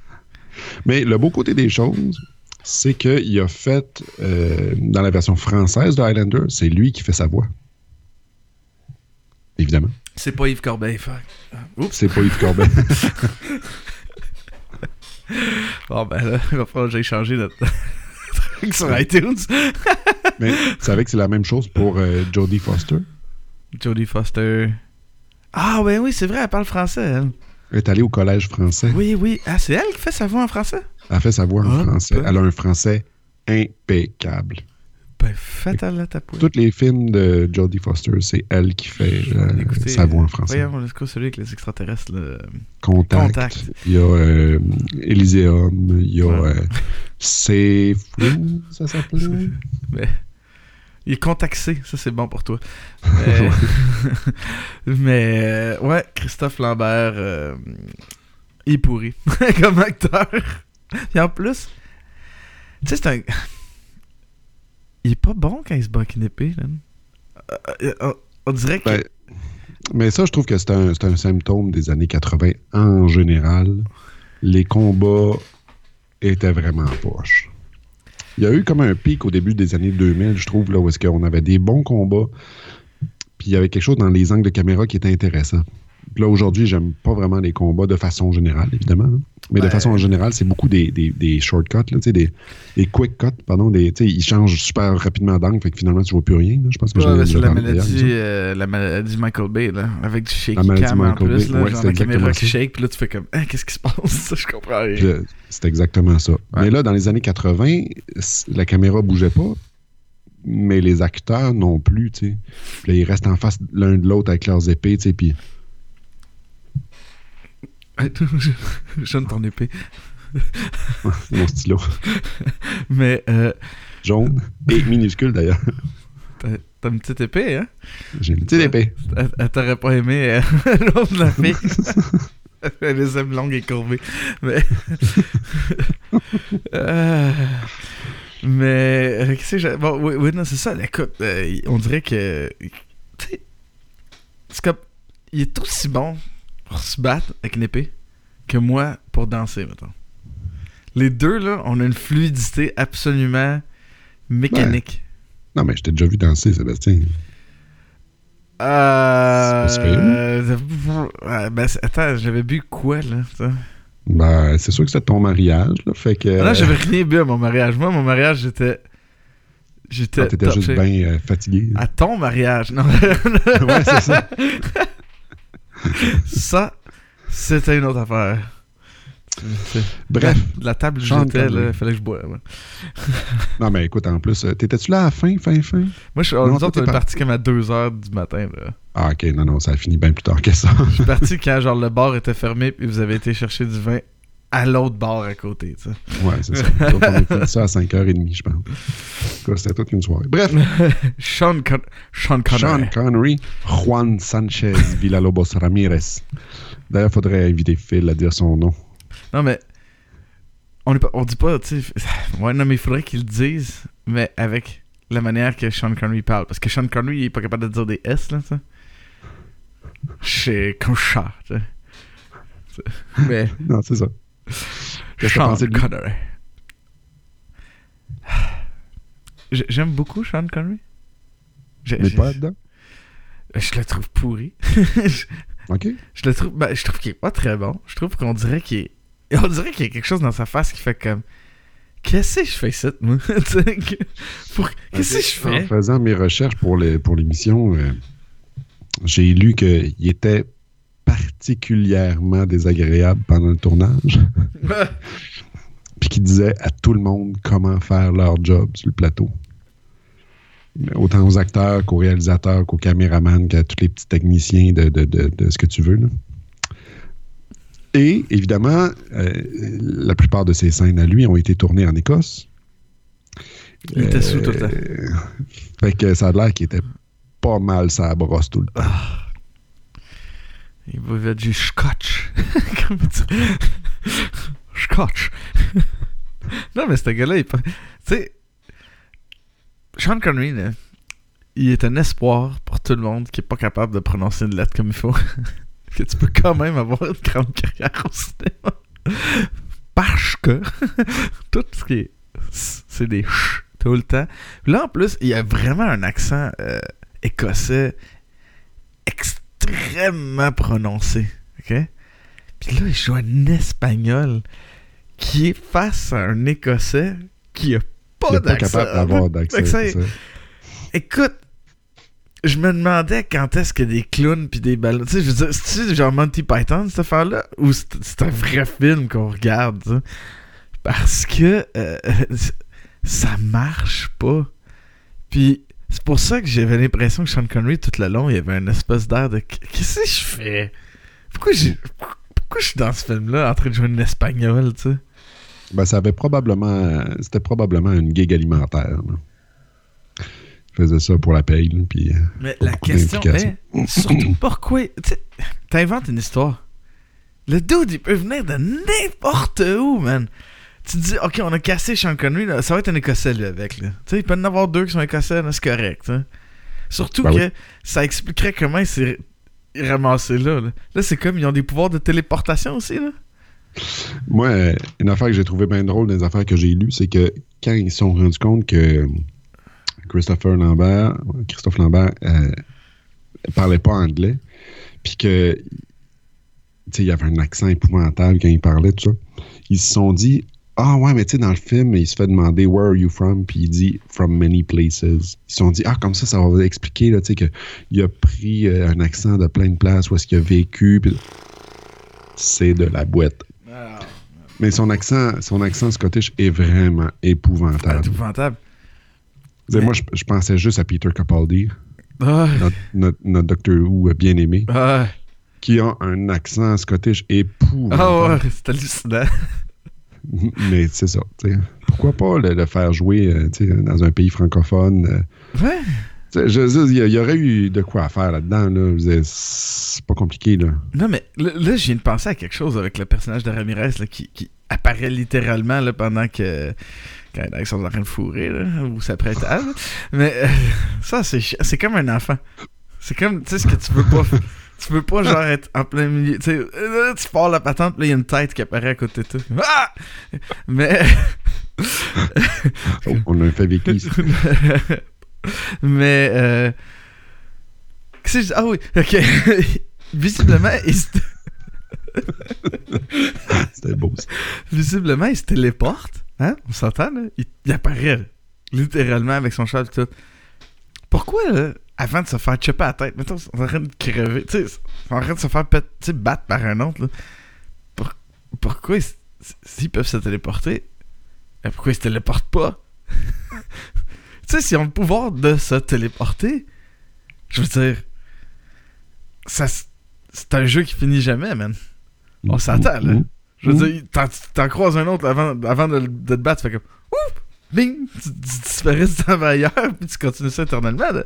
<laughs> Mais le beau côté des choses, c'est qu'il a fait, euh, dans la version française de Highlander, c'est lui qui fait sa voix. Évidemment. c'est pas Yves Corbeil. Fuck. Ah, Oups. C'est pas Yves Corbin. <laughs> Bon, ben là, il va falloir que j'aille changer notre truc sur iTunes. <laughs> mais tu savais que c'est la même chose pour euh, Jodie Foster? Jodie Foster. Ah, ouais, oui, c'est vrai, elle parle français, elle. Elle est allée au collège français. Oui, oui. Ah, c'est elle qui fait sa voix en français? Elle a fait sa voix en Ah, français. ben. Elle a un français impeccable. Ben, faites-elle la tapouille. Tous les films de Jodie Foster, c'est elle qui fait euh, Écoutez, sa voix en français. Voyons, let's go, celui avec les extraterrestres, là. Contact. Contact. Il y a euh, Elysium. Il y a Ouais. euh, C'est Flou, ça s'appelait? <laughs> Mais... Il est contaxé, ça c'est bon pour toi. <laughs> Mais, <laughs> Mais, euh, ouais, Christophe Lambert, euh, il est pourri <laughs> comme acteur. Et en plus, Tu sais, c'est un. Il est pas bon quand il se bat avec une épée, là. Euh, euh, on dirait que. Ben, mais ça, je trouve que c'est un, c'est un symptôme des années 80 en général. Les combats étaient vraiment poches. Il y a eu comme un pic au début des années 2000, je trouve, là, où est-ce qu'on avait des bons combats. Puis il y avait quelque chose dans les angles de caméra qui était intéressant. Puis là, aujourd'hui, j'aime pas vraiment les combats de façon générale, évidemment. là. Mais de façon générale, c'est beaucoup des, des, des shortcuts, là, des, des quick cuts, pardon. Des, ils changent super rapidement d'angle, fait que finalement, tu vois plus rien. là. Je pense que Ouais, c'est la maladie, euh, la maladie Michael Bay, là, avec du shaky La maladie cam en Michael plus, Bay, là, ouais, genre la caméra qui shake, puis là tu fais comme, Hein, qu'est-ce qui se passe? <laughs> Je comprends rien. C'est exactement ça. Mais là, dans les années 80, c- la caméra bougeait pas, mais les acteurs non plus, tu sais. Puis là, ils restent en face l'un de l'autre avec leurs épées, tu sais, puis <laughs> Je donne ton épée. mon stylo Mais euh, jaune et minuscule d'ailleurs. t'as une petite épée, hein? J'ai une petite épée. Elle- elle T'aurais pas aimé euh, <laughs> l'autre de la fille. <laughs> Elle les aime longues et courbées. Mais. Euh, Mais. euh, Qu'est-ce que j'ai? Bon, oui, oui, non, c'est ça. Écoute, euh, on dirait que. Tu sais. C'est comme. Il est aussi bon pour se battre avec une épée que moi pour danser, mettons. Les deux, là, on a une fluidité absolument mécanique. Non, mais je t'ai déjà vu danser, Sébastien. Euh. C'est euh, ben, attends, j'avais bu quoi, là? ça? Ben, c'est sûr que c'était ton mariage, là, fait que... Non, j'avais rien bu à mon mariage. Moi, mon mariage, j'étais. J'étais. Ah, T'étais juste bien euh, fatigué. À ton mariage, non. <laughs> ouais, c'est ça. <laughs> ça, c'était une autre affaire. Bref. La, la table j'étais, il fallait que je boive. <laughs> Non, mais écoute, en plus, euh, t'étais-tu là à la fin, fin, fin? Moi, je, Non, nous toi, autres, t'es on est par- partis comme à 2h du matin. Là. Ah, ok, non, non, ça a fini bien plus tard que ça. Je suis parti quand genre, le bar était fermé et vous avez été chercher du vin à l'autre bar à côté. ouais, c'est ça. Donc, on a fait ça à 5h30, je pense. C'était toute une soirée. Bref, <laughs> Sean, Con Sean Connery. Sean Connery, Juan Sanchez <laughs> Villalobos Ramirez. D'ailleurs, faudrait inviter Phil à dire son nom. Non, mais. On, est pas, on dit pas, tu sais. <sighs> Ouais, non, mais il faudrait qu'ils le disent, mais avec la manière que Sean Connery parle. Parce que Sean Connery, il est pas capable de dire des S, là, sais. Chez Conchard, tu sais. <laughs> Mais. Non, c'est ça. Sean? Connery. <sighs> J'ai- J'aime beaucoup Sean Connery. Mais pas dedans. Je le trouve pourri. je, <laughs> OK. je le trouve. Ben, je trouve qu'il est pas très bon. Je trouve qu'on dirait qu'il est. On dirait qu'il y a quelque chose dans sa face qui fait comme. Qu'est-ce que je fais ici, moi? <laughs> Pour- Qu'est-ce que je En fais? faisant mes recherches pour les- pour l'émission, euh, j'ai lu qu'il était particulièrement désagréable pendant le tournage, <laughs> puis qu'il disait à tout le monde comment faire leur job sur le plateau. Autant aux acteurs qu'aux réalisateurs, qu'aux caméramans, qu'à tous les petits techniciens de, de- de- de ce que tu veux. là. Et évidemment, euh, la plupart de ces scènes à lui ont été tournées en Écosse. Il était sous tout le temps. Euh, Fait que ça a l'air qu'il était pas mal sa brosse tout le temps. Il buvait du scotch. Dire? scotch. non, mais ce gars-là, il. Tu sais. Sean Connery, il est un espoir pour tout le monde qui est pas capable de prononcer une lettre comme il faut. <laughs> que tu peux quand même avoir une grande carrière au cinéma. Parce que <laughs> tout ce qui est. C'est des ch tout le temps. Là, en plus, il y a vraiment un accent euh, écossais extrêmement prononcé. OK? Puis là, il joue un espagnol qui est face à un écossais qui a pas n'est pas d'accent. capable d'avoir ça. Écoute, je me demandais quand est-ce que des clowns puis des ballons. Tu sais, je veux dire, c'est-tu genre Monty Python cette affaire-là ou c'est un vrai film qu'on regarde? Parce que euh, <laughs> ça marche pas. Puis c'est pour ça que j'avais l'impression que Sean Connery tout le long, il y avait une espèce d'air de qu'est-ce que je fais? Pourquoi j'ai pourquoi je suis dans ce film-là en train de jouer une espagnol, tu sais? Ben, ça avait probablement. C'était probablement une gig alimentaire. là. Il faisait ça pour la paye. là, puis, euh, Mais la question est surtout pourquoi. T'inventes une histoire. Le dude, il peut venir de n'importe où, man. Tu te dis, ok, on a cassé Sean Connery, là, ça va être un Écossais, lui, avec. Là. Tu sais, il peut y en avoir deux qui sont Écossais, c'est correct. Surtout Ben que oui. ça expliquerait comment il s'est ramassé là. Là, Là, c'est comme, ils ont des pouvoirs de téléportation aussi, là. Moi, une affaire que j'ai trouvé bien drôle dans les affaires que j'ai lues, c'est que quand ils se sont rendus compte que Christopher Lambert, Christophe Lambert, euh, parlait pas anglais, puis que tu sais, il y avait un accent épouvantable quand il parlait, tout ça, ils se sont dit Ah ouais, mais tu sais, dans le film, il se fait demander Where are you from? Puis il dit From many places. Ils se sont dit Ah, comme ça, ça va expliquer là, tu sais, qu'il a pris euh, un accent de plein de places où est-ce qu'il a vécu. puis C'est de la boîte. Mais son accent, son accent scottish est vraiment épouvantable. épouvantable. Tu sais, Moi, je, je pensais juste à Peter Capaldi, Ah, notre, notre, notre Doctor Who bien-aimé, ah, qui a un accent scottish épouvantable. ah ouais, c'est hallucinant. <laughs> Mais c'est ça. tu sais. Pourquoi pas le, le faire jouer euh, dans un pays francophone? euh. Ouais. Je veux dire, il y aurait eu de quoi à faire là-dedans. Là. C'est pas compliqué. Là. Non, mais là, là, je viens de penser à quelque chose avec le personnage de Ramirez là, qui, qui apparaît littéralement là, pendant que. Quand ils sont en train de fourrer, ou s'apprête à. Mais euh, ça, c'est c'est comme un enfant. C'est comme, tu sais, ce que tu veux pas. Tu veux pas, genre, être en plein milieu. Tu sais, euh, là, tu pars la patente, là, il y a une tête qui apparaît à côté de toi. Ah! Mais. Oh, <laughs> on a un ici. <laughs> Mais. Euh... Qu'est-ce que je? Ah oui, ok. <laughs> Visiblement, il se... C'était beau. ça. Visiblement, il se téléporte. Hein? On s'entend, là? Il, il apparaît, là, littéralement, avec son cheval et tout. Pourquoi, là, avant de se faire chopper la tête, mettons, on est en train de crever, tu sais, on est en train de se faire battre par un autre, là. Pour- pourquoi, s'ils peuvent se téléporter, pourquoi ils se téléportent pas? <laughs> tu sais, s'ils ont le pouvoir de se téléporter, je veux dire, ça, c'est un jeu qui finit jamais, man. On s'entend, là. Je veux dire, t'en, croises un autre avant, avant de, de te battre, tu fais comme Ouf! Bing! Tu, tu disparais, vas ailleurs, puis tu continues ça éternellement. là.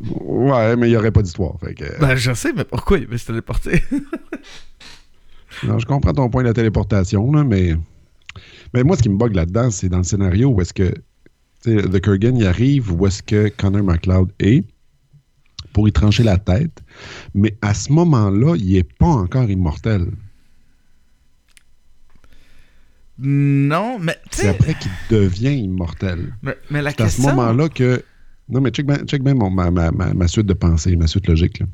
Ouais, mais il n'y aurait pas d'histoire. Fait que, Ben, je sais, mais pourquoi il veut se téléporter? non, je comprends ton point de la téléportation, là, mais, mais moi, ce qui me bug là-dedans, c'est dans le scénario où est-ce que The Kurgan il arrive où est-ce que Connor McLeod est pour y trancher la tête, mais à ce moment-là, il n'est pas encore immortel. Non, mais tu C'est après qu'il devient immortel. mais, mais la C'est à ce question. moment-là que. Non, mais check bien check bien mon- ma, ma- ma- ma suite de pensée, ma suite logique. là.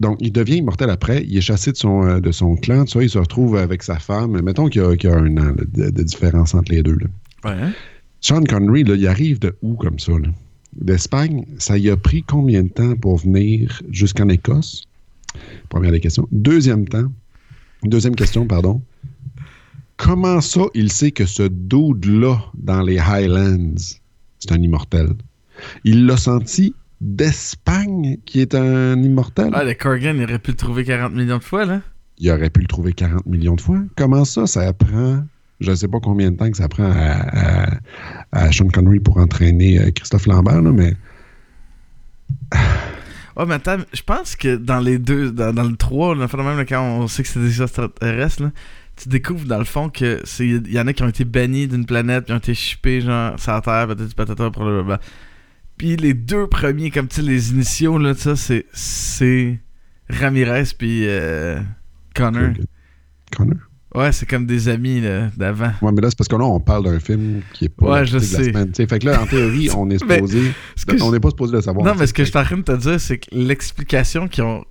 Donc, il devient immortel après. Il est chassé de son, euh, de son clan. Tu vois, il se retrouve avec sa femme. Mettons qu'il y a, qu'il y a un an là, de, de différence entre les deux. là. Ouais, hein? Sean Connery, là, il arrive de où comme ça? D'Espagne, ça y a pris combien de temps pour venir jusqu'en Écosse? Première des questions. Deuxième temps, deuxième question, pardon. Comment ça, il sait que ce dude-là, dans les Highlands, c'est un immortel? Il l'a senti d'Espagne qui est un immortel? Ah, le Corgan, il aurait pu le trouver 40 millions de fois, là. Il aurait pu le trouver 40 millions de fois. Comment ça, ça prend, je ne sais pas combien de temps que ça prend à, à- à Sean Connery pour entraîner euh, Christophe Lambert, là, mais Ouais, mais attends, je pense que dans les deux, dans, le 3, là, même quand on sait que c'est des extraterrestres, là, tu découvres dans le fond que c'est y en a qui ont été bannis d'une planète, qui ont été chippés, genre, sur la Terre, peut-être patata, blablabla. Puis les deux premiers, comme tu sais, les initiaux, là, ça, c'est, c'est Ramirez puis euh, Connor. Connor. Ouais, c'est comme des amis, d'avant. Ouais, mais là, c'est parce que là, on parle d'un film qui est pas Ouais, je critique de la sais. semaine. Fait que là, en théorie, <laughs> on est supposé. On n'est pas supposé le savoir. Non, mais ce que je suis en train de te dire, c'est que l'explication qu'ils ont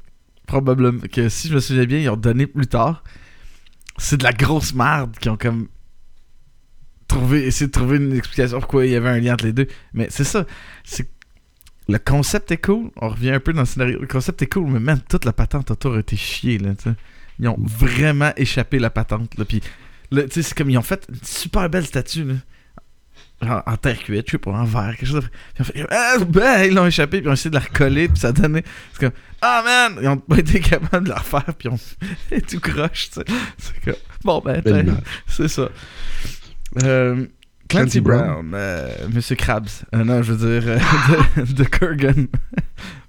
probablement. que si je me souviens bien, ils ont donné plus tard, c'est de la grosse merde qu'ils ont comme. trouvé, essayé de trouver une explication pourquoi il y avait un lien entre les deux. Mais c'est ça. C'est. Le concept est cool. On revient un peu dans le scénario. Le concept est cool, mais même toute la patente autour a été chiée, là, tu sais. Ils ont vraiment échappé la patente, là. Puis, là, tu sais, c'est comme ils ont fait une super belle statue, là. En, en terre cuite, je sais pas, en verre, quelque chose. Puis fait, ah, ben, ils l'ont échappé, puis ils ont essayé de la recoller, puis ça donnait. C'est comme, ah man, ils ont pas été capables de la refaire, puis ils <laughs> ont tout croche, tu sais. C'est comme, bon, ben, c'est ça. Euh, Clancy Brown, euh, Monsieur Krabs. Euh, non, je veux dire, euh, de, <laughs> de Kurgan.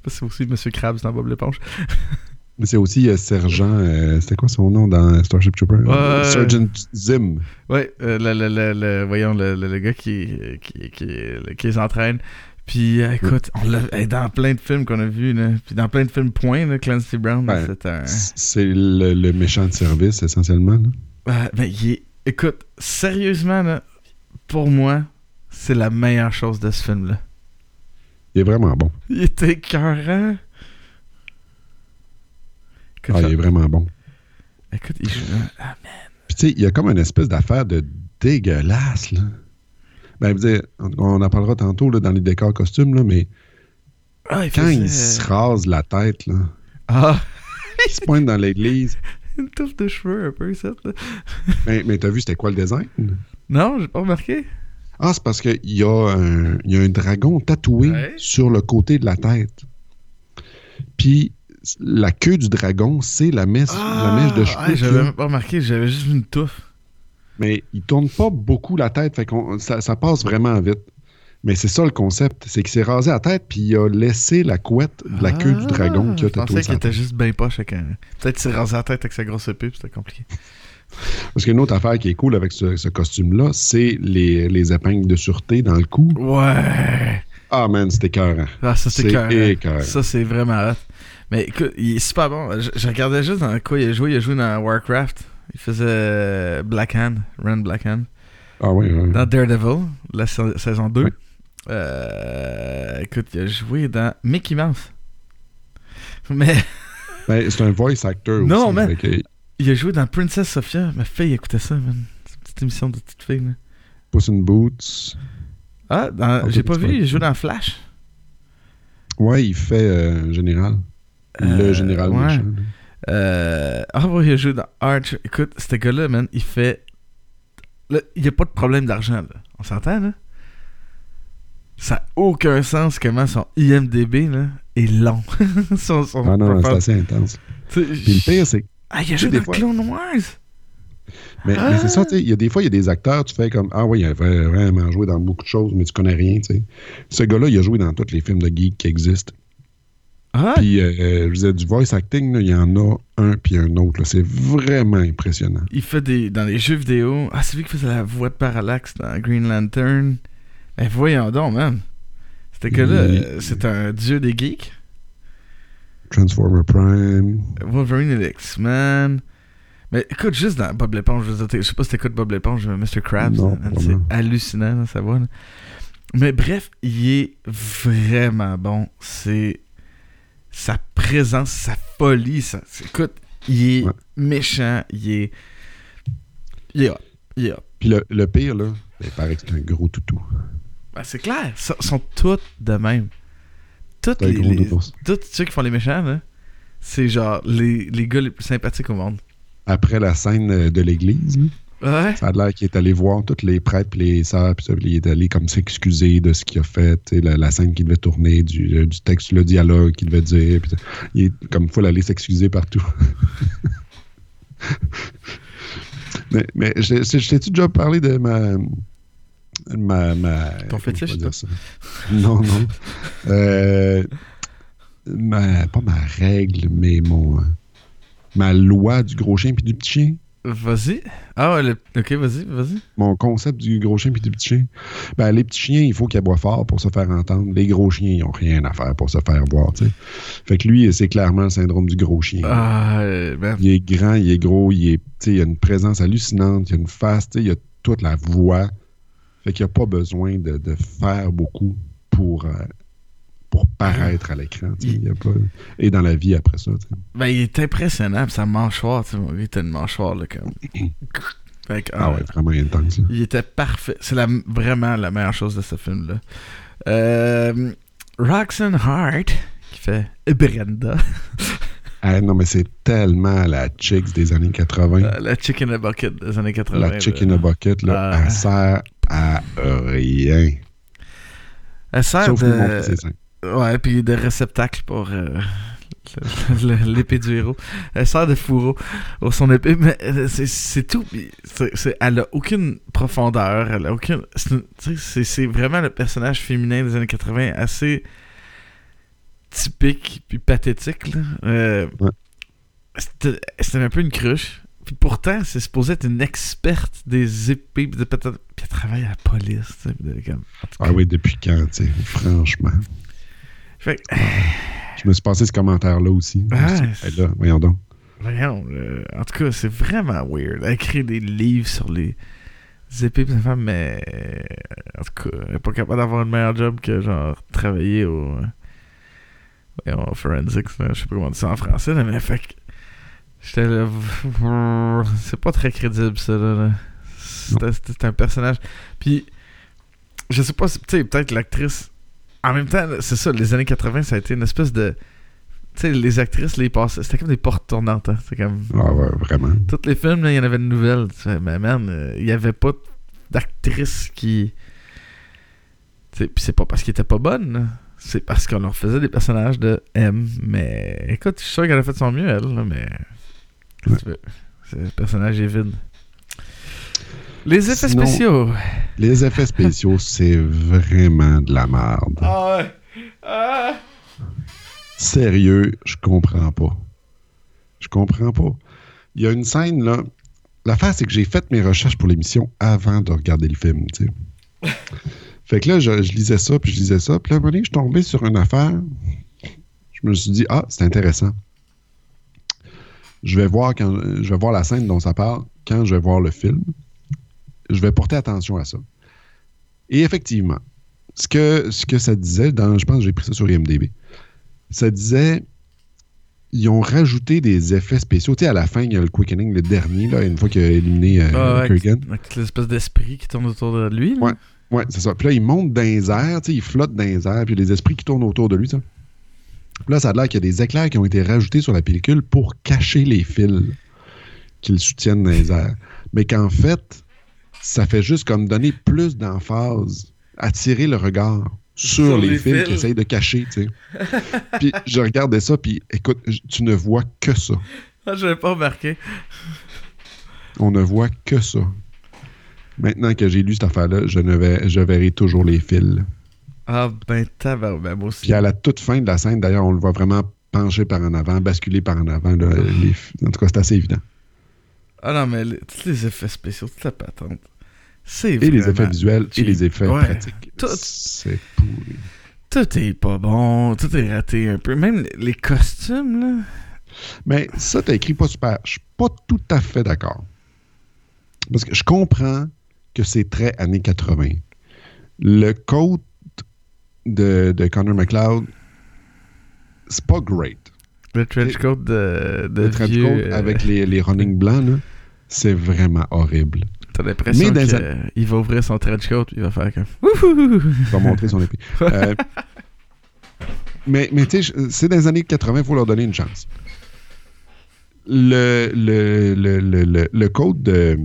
Parce que c'est aussi Monsieur Krabs dans Bob l'éponge. <laughs> Mais c'est aussi euh, Sergent. euh, C'était quoi son nom dans Starship Trooper? Ouais. Sergeant Zim. Ouais, euh, le, le, le, le- voyons, le, le, le gars qui, qui, qui, qui les entraîne. Puis euh, écoute, on l'a dans plein de films qu'on a vus, puis dans plein de films point, là, Clancy Brown, c'est un... C'est le, le méchant de service, essentiellement. là. Ben, il est- Écoute, sérieusement, là, pour moi, c'est la meilleure chose de ce film-là. Il est vraiment bon. Il était écœurant. Ah, il est vraiment bon. écoute, il joue... Ah, Puis tu sais, il y a comme une espèce d'affaire de dégueulasse, là. Ben, veux dire, on, en parlera tantôt là, dans les décors costumes, là, mais ah, il quand faisait- il se rase la tête, là, Ah, il se pointe dans l'église. <laughs> une touffe de cheveux un peu, ça. Mais, <laughs> mais t'as vu c'était quoi le design? Non, j'ai pas remarqué. Ah, c'est parce qu'il y, a un- il y a un dragon tatoué Ouais. sur le côté de la tête. Puis la queue du dragon, c'est la, mèche- la mèche de cheveux. Ah, j'avais même pas remarqué, j'avais juste une touffe. Mais il tourne pas beaucoup la tête, fait qu'on ça, ça passe vraiment vite. Mais c'est ça le concept, c'est qu'il s'est rasé la tête puis il a laissé la couette de la queue du dragon qui a Ah, Je pensais tatoué qu'il était juste bien poche avec un... Peut-être qu'il s'est rasé la tête avec sa grosse épée, c'était compliqué. Parce qu'une autre affaire qui est cool avec ce, ce costume-là, c'est les, les épingles de sûreté dans le cou. Ouais! Ah man, c'était écœurant. Ah, ça, c'est écœurant. Ça, c'est vraiment. Mais écoute, il est super bon. Je, je regardais juste dans quoi il a joué. Il a joué dans Warcraft. Il faisait Black Hand, Run Black Hand. Ah oui, oui. Dans Daredevil, la sa- saison 2. Ouais. Euh, écoute, il a joué dans Mickey Mouse. <laughs> Mais Ben, c'est un voice actor Non, aussi. fait que il a joué dans Princess Sophia. Ma fille écoutait ça, man. C'est une petite émission de petite fille, là. Puss in Boots. Ah, Ok, j'ai pas vu, il a joué dans Flash. Ouais, il fait euh, général. Le Euh, général ouais. méchant. Euh, ah ouais, il a joué dans Arch. Écoute, ce gars-là, man, il fait. Là, il n'y a pas de problème d'argent, là. On s'entend, là? Ça n'a aucun sens comment son IMDB, là, est long. <laughs> son, son Ah non, c'est assez intense. Puis le pire, c'est Ah, il a joué des dans fois- Clone Wars! Mais, Ah! mais c'est ça, tu sais, il y a des fois, il y a des acteurs, tu fais comme Ah oui, il a vra- vraiment joué dans beaucoup de choses, mais tu connais rien, tu sais. Ce gars-là, il a joué dans tous les films de geek qui existent. Ah, Puis, euh, euh, je disais, du voice acting, là, il y en a un puis un autre. là. C'est vraiment impressionnant. il fait des. Dans les jeux vidéo. Ah, c'est lui qui faisait la voix de Parallax dans Green Lantern. Ben voyons donc, man. C'était que là, Il- euh, c'est un dieu des geeks. Transformer Prime. Wolverine et X-Men. Mais écoute, juste dans Bob l'éponge, je, veux dire, t'es- je sais pas si t'écoutes Bob l'éponge, mais Mr. Krabs, hein, c'est hallucinant, va. là. Mais bref, il est vraiment bon. C'est sa présence, sa folie. Ça, écoute, il est Ouais. méchant, il est. Il est hot. Il est. Puis le, le pire, là, il paraît que c'est un gros toutou. Ben, c'est clair, ils sont tous de même. Un les, les- tous ceux qui font les méchants, là, c'est genre les, les gars les plus sympathiques au monde. Après la scène euh, de l'église, là, Ouais. ça a l'air qu'il est allé voir tous les prêtres puis les sœurs, puis il est allé comme s'excuser de ce qu'il a fait, la, la scène qu'il devait tourner, du, euh, du texte, le dialogue qu'il devait dire. puis ça. il est comme faut aller s'excuser partout. <laughs> mais mais je, je- je t'ai-tu déjà parlé de ma. Ma, ma, Ton fétiche, dire ça? Non, non. Euh, ma, pas ma règle, mais mon. Ma loi du gros chien puis du petit chien. Vas-y. Ah ouais, le- ok, vas-y, vas-y. mon concept du gros chien puis du petit chien. Ben, les petits chiens, il faut qu'ils aboient fort pour se faire entendre. Les gros chiens, ils n'ont rien à faire pour se faire voir. tu sais. Fait que lui, c'est clairement le syndrome du gros chien. Ah, euh, ben, Il est grand, il est gros, il, est, il a une présence hallucinante, il a une face, tu sais, il a toute la voix. Fait qu'il n'y a pas besoin de, de faire beaucoup pour, euh, pour paraître à l'écran. Il y a pas... Et dans la vie après ça. tu sais. ben, il est impressionnant, sa mâchoire, il était une mâchoire, là, comme. <clears throat> Fait que, Ah ah, ouais, vraiment intense. là. Il était parfait. C'est la, vraiment la meilleure chose de ce film-là. Euh, Roxanne Hart, qui fait Brenda, Ah, non, mais c'est tellement la chicks des années 80. euh, la chick in a bucket des années 80. La chick in a bucket, là, Ah. elle sert à rien. Elle sert Sauf de... Ouais, puis de réceptacle pour euh, l'épée du héros. Elle sert de fourreau pour son épée, mais euh, c'est- tout. elle a aucune profondeur, elle a aucune. c'est une- tu sais, C'est c'est vraiment le personnage féminin des années 80 assez typique puis pathétique. Là. Euh, Ouais. C'était un peu une cruche. Puis pourtant, c'est supposé être une experte des épées. Puis de- puis elle travaille à la police. puis de- comme-. Ah oui, depuis quand, tu sais, franchement? Fait Je me suis passé ce commentaire-là aussi. Ah, là, voyons donc. voyons, euh, en tout cas, c'est vraiment weird. Elle écrit des livres sur les épées femme, mais euh, en tout cas, elle est pas capable d'avoir un meilleur job que genre travailler au. voyons, au forensics, je sais pas comment dire ça en français, là, mais fait que. J'étais là. <laughs> C'est pas très crédible ça, là. là. C'était un personnage. Puis, je sais pas, tu sais, peut-être l'actrice. En même temps, c'est ça, les années 80, ça a été une espèce de. Tu sais, les actrices, les passaient. C'était comme des portes tournantes. Hein. Comme. Ah ouais, vraiment. Tous les films, il y en avait de nouvelles. Tu mais man, euh, il y avait pas d'actrice qui. Tu sais, Puis c'est pas parce qu'elle était pas bonne. là. C'est parce qu'on leur faisait des personnages de M. Mais écoute, je suis sûr qu'elle a fait son mieux, elle. là, mais. Qu'est-ce que tu veux? Le personnage est vide. Les effets Sinon- spéciaux. Les effets spéciaux, <laughs> c'est vraiment de la merde. Ah ouais. Ah. Sérieux, je comprends pas. Je comprends pas. Il y a une scène, là. L'affaire, c'est que j'ai fait mes recherches pour l'émission avant de regarder le film, tu sais. <laughs> fait que là, je, je lisais ça, puis je lisais ça. Puis là, à un moment donné, je suis tombé sur une affaire. Je me suis dit, ah, c'est intéressant. Je vais, voir quand, je vais voir la scène dont ça parle quand je vais voir le film. Je vais porter attention à ça. Et effectivement, ce que, ce que ça disait, dans, je pense que j'ai pris ça sur IMDB ça disait ils ont rajouté des effets spéciaux. Tu sais, à la fin, il y a le quickening, le dernier, là, une fois qu'il a éliminé euh, Ah, ouais, Kurgan. Avec l'espèce d'esprit qui tourne autour de lui. là. Ouais. Ouais, c'est ça. Puis là, il monte dans les airs, tu sais, il flotte dans les airs, puis il y a des esprits qui tournent autour de lui, ça. Puis là, ça a l'air qu'il y a des éclairs qui ont été rajoutés sur la pellicule pour cacher les fils qui le soutiennent dans les airs. Mais qu'en fait, ça fait juste comme donner plus d'emphase, attirer le regard sur, Sur les, les fils fils. qu'ils essayent de cacher, tu sais. <laughs> puis je regardais ça, puis écoute, tu ne vois que ça. Ah, j'avais pas remarqué. On ne voit que ça. Maintenant que j'ai lu cette affaire-là, je, ne vais, je verrai toujours les fils. Ah, ben, tabac, ben, moi aussi. Puis à la toute fin de la scène, d'ailleurs, on le voit vraiment pencher par en avant, basculer par en avant. là, les f- en tout cas, c'est assez évident. Ah non, mais les- tous les effets spéciaux, toute la patente. C'est Et les effets visuels et les effets Ouais. pratiques. Tout. C'est pourri. Tout est pas bon, tout est raté un peu. Même les- costumes, là. Mais ça, t'as écrit pas super. Je suis pas tout à fait d'accord. Parce que je comprends que c'est très années 80. Le coat de, de Connor McLeod, c'est pas great. Le trench coat de, de Le trench vieux. coat euh, avec les, les running blancs, c'est vraiment horrible. T'as l'impression qu'il va ouvrir son trench coat puis il va faire comme. Il va montrer son épée. <laughs> Euh, mais mais tu sais, c'est dans les années 80, il faut leur donner une chance. Le, le, le, le, le, le code de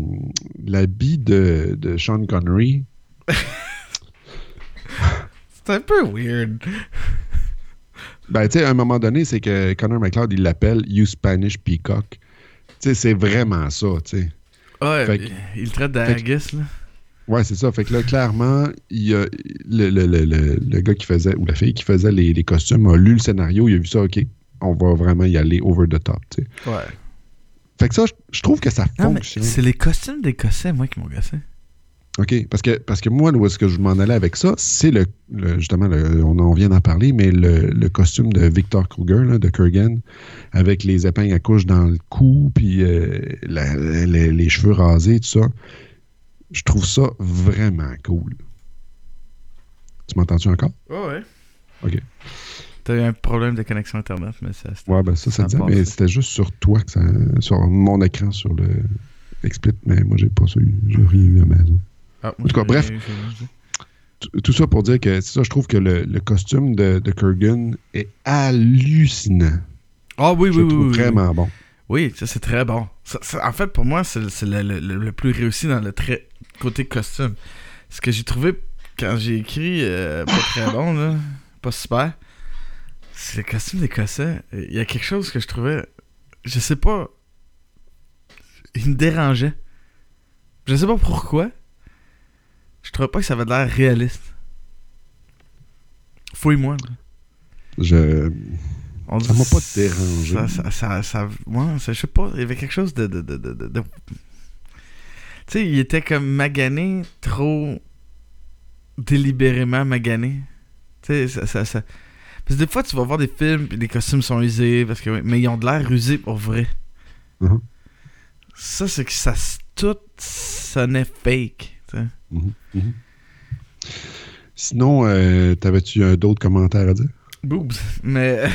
l'habit de, de Sean Connery, <laughs> C'est un peu weird. ben, tu sais, à un moment donné, c'est que Connor McLeod, il l'appelle You Spanish Peacock. Tu sais, c'est vraiment ça, tu sais. Ouais, que- il, le traite d'Agus, là. Ouais, c'est ça. Fait que là, clairement, il y a le, le, le, le, le gars qui faisait, ou la fille qui faisait les, les costumes a lu le scénario, il a vu ça, OK, on va vraiment y aller over the top, tu sais. Ouais. Fait que ça, je, je trouve que ça Non, fonctionne. c'est les costumes d'Écossais, moi, qui m'ont gossé. OK, parce que, parce que moi, où est-ce que je m'en allais avec ça, c'est le, le- justement, le- on en vient d'en parler, mais le, le costume de Victor Kruger, là, de Kurgan, avec les épingles à couche dans le cou, puis euh, la- la- les, les cheveux rasés, tout ça. Je trouve ça vraiment cool. Tu m'entends-tu encore? Ouais, ouais. OK. T'as eu un problème de connexion Internet, mais ça. c'était- Ouais, ben ça, ça Ça mais c'était juste sur toi, que ça, sur mon écran, sur le Explit, mais moi, j'ai pas ça eu. J'ai rien eu à la maison. Ah, En tout cas, bref. Tout- ça pour dire que ça, je trouve que le, le costume de, de Kurgan est hallucinant. Ah oui, je oui, le oui. trouve oui, vraiment bon. Oui, ça c'est très bon. Ça- ça- en fait, pour moi, c'est le- c'est le, le- le- le plus réussi dans le trait côté costume. Ce que j'ai trouvé quand j'ai écrit euh, pas très bon, là, pas super, c'est le costume d'Écossais. Il y a quelque chose que je trouvais, je sais pas, il me dérangeait. Je sais pas pourquoi. Je trouvais pas que ça avait l'air réaliste. Fouille-moi. Je... On Ça m'a pas dérangé. Ça, ça, ça, ça- ouais, je sais pas, il y avait quelque chose de... de, de, de, de- Tu sais, il était comme magané, trop délibérément magané. Tu sais, ça, ça, ça- Parce que des fois, tu vas voir des films, puis les costumes sont usés, parce que, mais ils ont de l'air usés pour vrai. Mhm. Ça, c'est que ça... Tout sonnait fake, Mhm, mhm. Sinon, euh, t'avais-tu un d'autres commentaires à dire? Boobs. Mais. <laughs>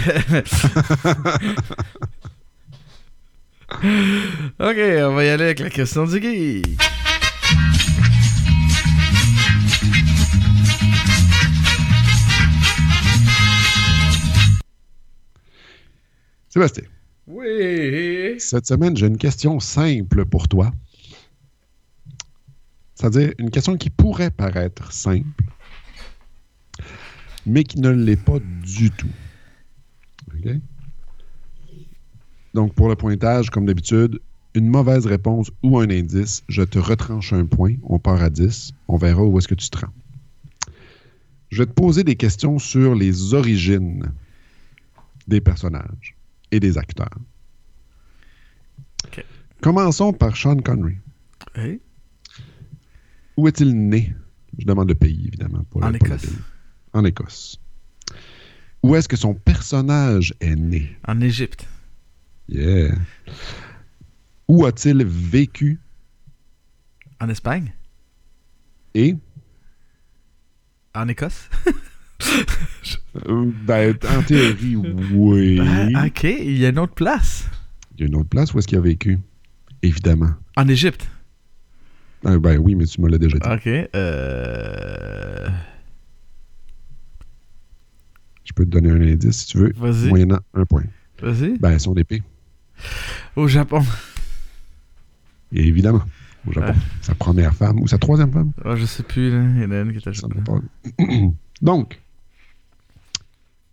ok, on va y aller avec la question du geek. Sébastien, Oui. cette semaine, j'ai une question simple pour toi. C'est-à-dire une question qui pourrait paraître simple, mais qui ne l'est pas du tout. Donc, pour le pointage, comme d'habitude, une mauvaise réponse ou un indice, je te retranche un point, on part à 10, on verra où est-ce que tu te rends. Je vais te poser des questions sur les origines des personnages et des acteurs. Commençons par Sean Connery. Hey. Où est-il né? Je demande le pays, évidemment. En le Écosse. En Écosse. Où est-ce que son personnage est né? En Égypte. Yeah. Où a-t-il vécu? En Espagne. et... En Écosse. <laughs> Ben, en théorie, <laughs> oui. Ah, ok, il y a une autre place. Il y a une autre place où est-ce qu'il a vécu? Évidemment. En Égypte. Ah, ben oui, mais tu me l'as déjà dit. Ok. Euh... Je peux te donner un indice si tu veux. Vas-y. Moyennant un point. Vas-y. Ben, son épée. Au Japon. Et évidemment. Au Japon. Ouais. Sa première femme ou sa troisième femme? Ah, je sais plus, là. Il y en a une qui était parle. <clears throat> Donc,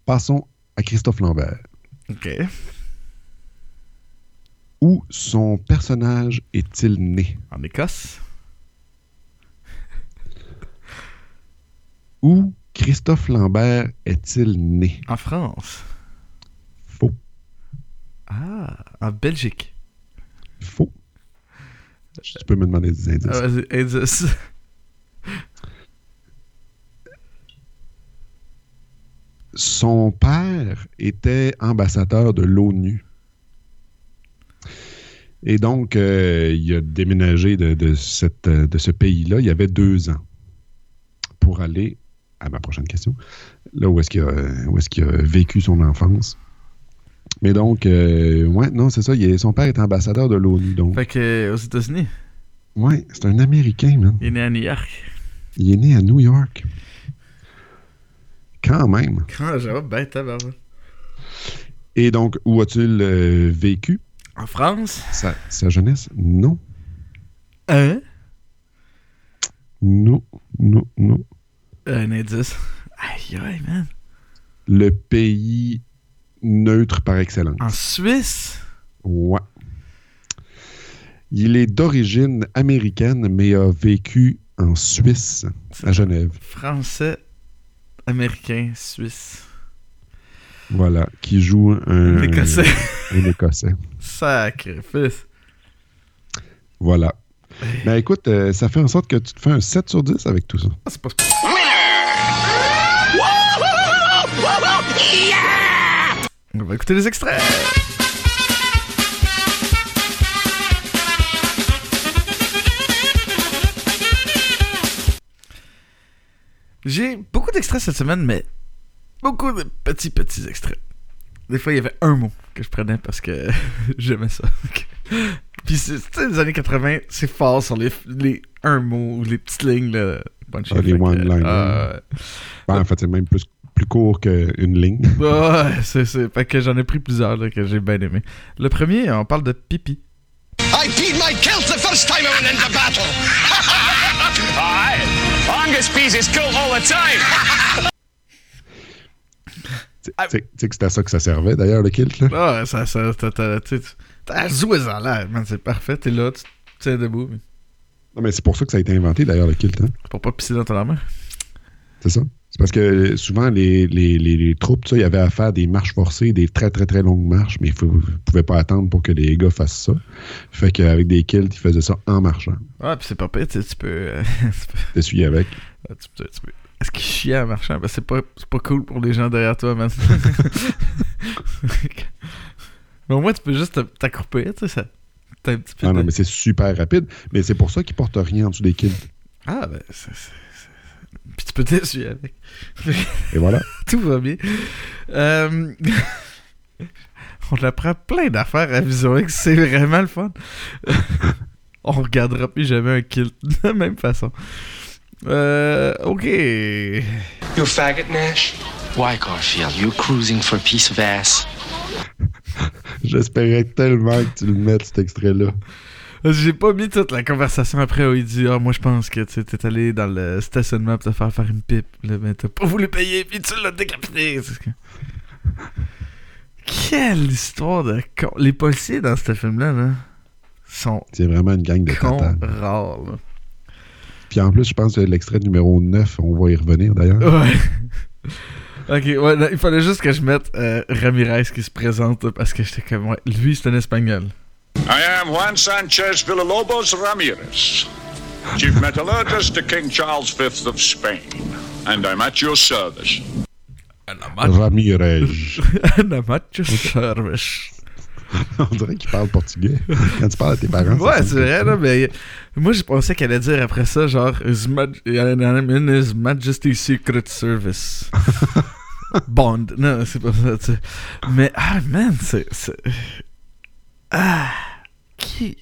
passons à Christophe Lambert. Ok. Où son personnage est-il né? En Écosse. Où Christophe Lambert est-il né? En France. Faux. Ah, en Belgique. Faux. Tu peux me demander des indices. Ah, vas-y, indice. Son père était ambassadeur de l'ONU. Et donc, euh, il a déménagé de, de cette, euh, de ce pays-là il y avait deux ans pour aller à ma prochaine question, là où est-ce qu'il a, vécu son enfance. Mais donc, euh, ouais, non, c'est ça. il est- son père est ambassadeur de l'ONU. Donc, Fait que, euh, aux États-Unis, ouais, c'est un Américain, man. il est né à New York. Il est né à New York. Quand même. Quand j'avais ben tabarouette. Et donc, où a-t-il euh, vécu? En France? sa, sa jeunesse? Non. Hein? Non, non, non. Un indice. Aïe, aïe, man. Le pays neutre par excellence. En Suisse? Ouais. Il est d'origine américaine, mais a vécu en Suisse, à Genève. Français, américain, suisse. Voilà. Qui joue un, Un Écossais. <laughs> un Écossais. Sacrifice. Voilà. Ben écoute, euh, ça fait en sorte que tu te fais un 7 sur 10 avec tout ça. Ah, c'est pas On va écouter les extraits. J'ai beaucoup d'extraits cette semaine, mais beaucoup de petits, petits extraits. Des fois, il y avait un mot que je prenais parce que <laughs> j'aimais ça. <laughs> Puis, c'est- tu sais, les années 80, c'est fort sur les, les un mot ou les petites lignes. Là. Ah, les one-liners. Ben, en fait, c'est même plus, plus court qu'une ligne. <laughs> Ouais, c'est. Fait que j'en ai pris plusieurs là, que j'ai bien aimé. Le premier, on parle de pipi. I peed my kilt the first time I went into battle. <laughs> Aye. Angus pees his kilt all the time. Tu tu sais que c'était à ça que ça servait, d'ailleurs, le kilt, là? Ah, ça, ça, t'as, joué en l'air, man, c'est parfait. T'es là, tu tu tiens debout. mais Non, mais c'est pour ça que ça a été inventé, d'ailleurs, le kilt, hein? Pour pas pisser dans ton armure. C'est ça? C'est parce que souvent, les, les, les, les troupes, il y avait à faire des marches forcées, des très, très, très longues marches, mais ils ne pouvaient pas attendre pour que les gars fassent ça. Fait qu'avec des kilts, ils faisaient ça en marchant. Ouais, puis c'est pas pire, tu peux. euh, <laughs> T'essuyer avec. Ah, tu peux- tu peux- Est-ce qu'il chiait en marchant? Ben, c'est pas, pas cool pour les gens derrière toi, man. <laughs> mais au moins, tu peux juste te- t'accroupir, tu sais, ça. Un petit peu Ah non, mais c'est super rapide. Mais c'est pour ça qu'ils portent rien en dessous des kilts. Ah, ben, c'est... Puis tu peux t'essuyer avec. Et voilà. <laughs> Tout va bien. Euh, <laughs> On apprend plein d'affaires à Vision X, c'est vraiment le fun. <laughs> On regardera plus jamais un kill de la même façon. Euh, ok. You faggot, Nash? Why, Garfield? You cruising for a piece of ass? J'espérais tellement que tu le mettes, cet extrait-là. J'ai pas mis toute la conversation après où il dit Ah, moi je pense que tu t'es allé dans le stationnement pour te faire faire une pipe, là, mais t'as pas voulu payer, puis tu l'as décapité. Quelle histoire de con. Les policiers dans ce film-là, là, sont C'est vraiment une gang de cons tata. rares. là. Puis en plus, je pense que l'extrait numéro 9, on va y revenir d'ailleurs. Ouais. <laughs> ok, ouais, non, il fallait juste que je mette euh, Ramirez qui se présente parce que j'étais comme, ouais, lui c'est un espagnol. I am Juan Sanchez Villalobos Ramirez, Chief Metallurgist to King Charles V of Spain, and I'm at your service. Un amateur Ramirez. <laughs> un amateur service. on dirait qu'il parle portugais. Quand tu parles à tes parents. ça Ouais, sonne c'est comme vrai, ça. là, mais moi, je pensais qu'elle allait dire après ça, genre, His, Maj- I'm in His Majesty's Secret Service. <laughs> Bond. Non, c'est pas ça, tu sais. Mais, ah, man, c'est. Ah! Qui.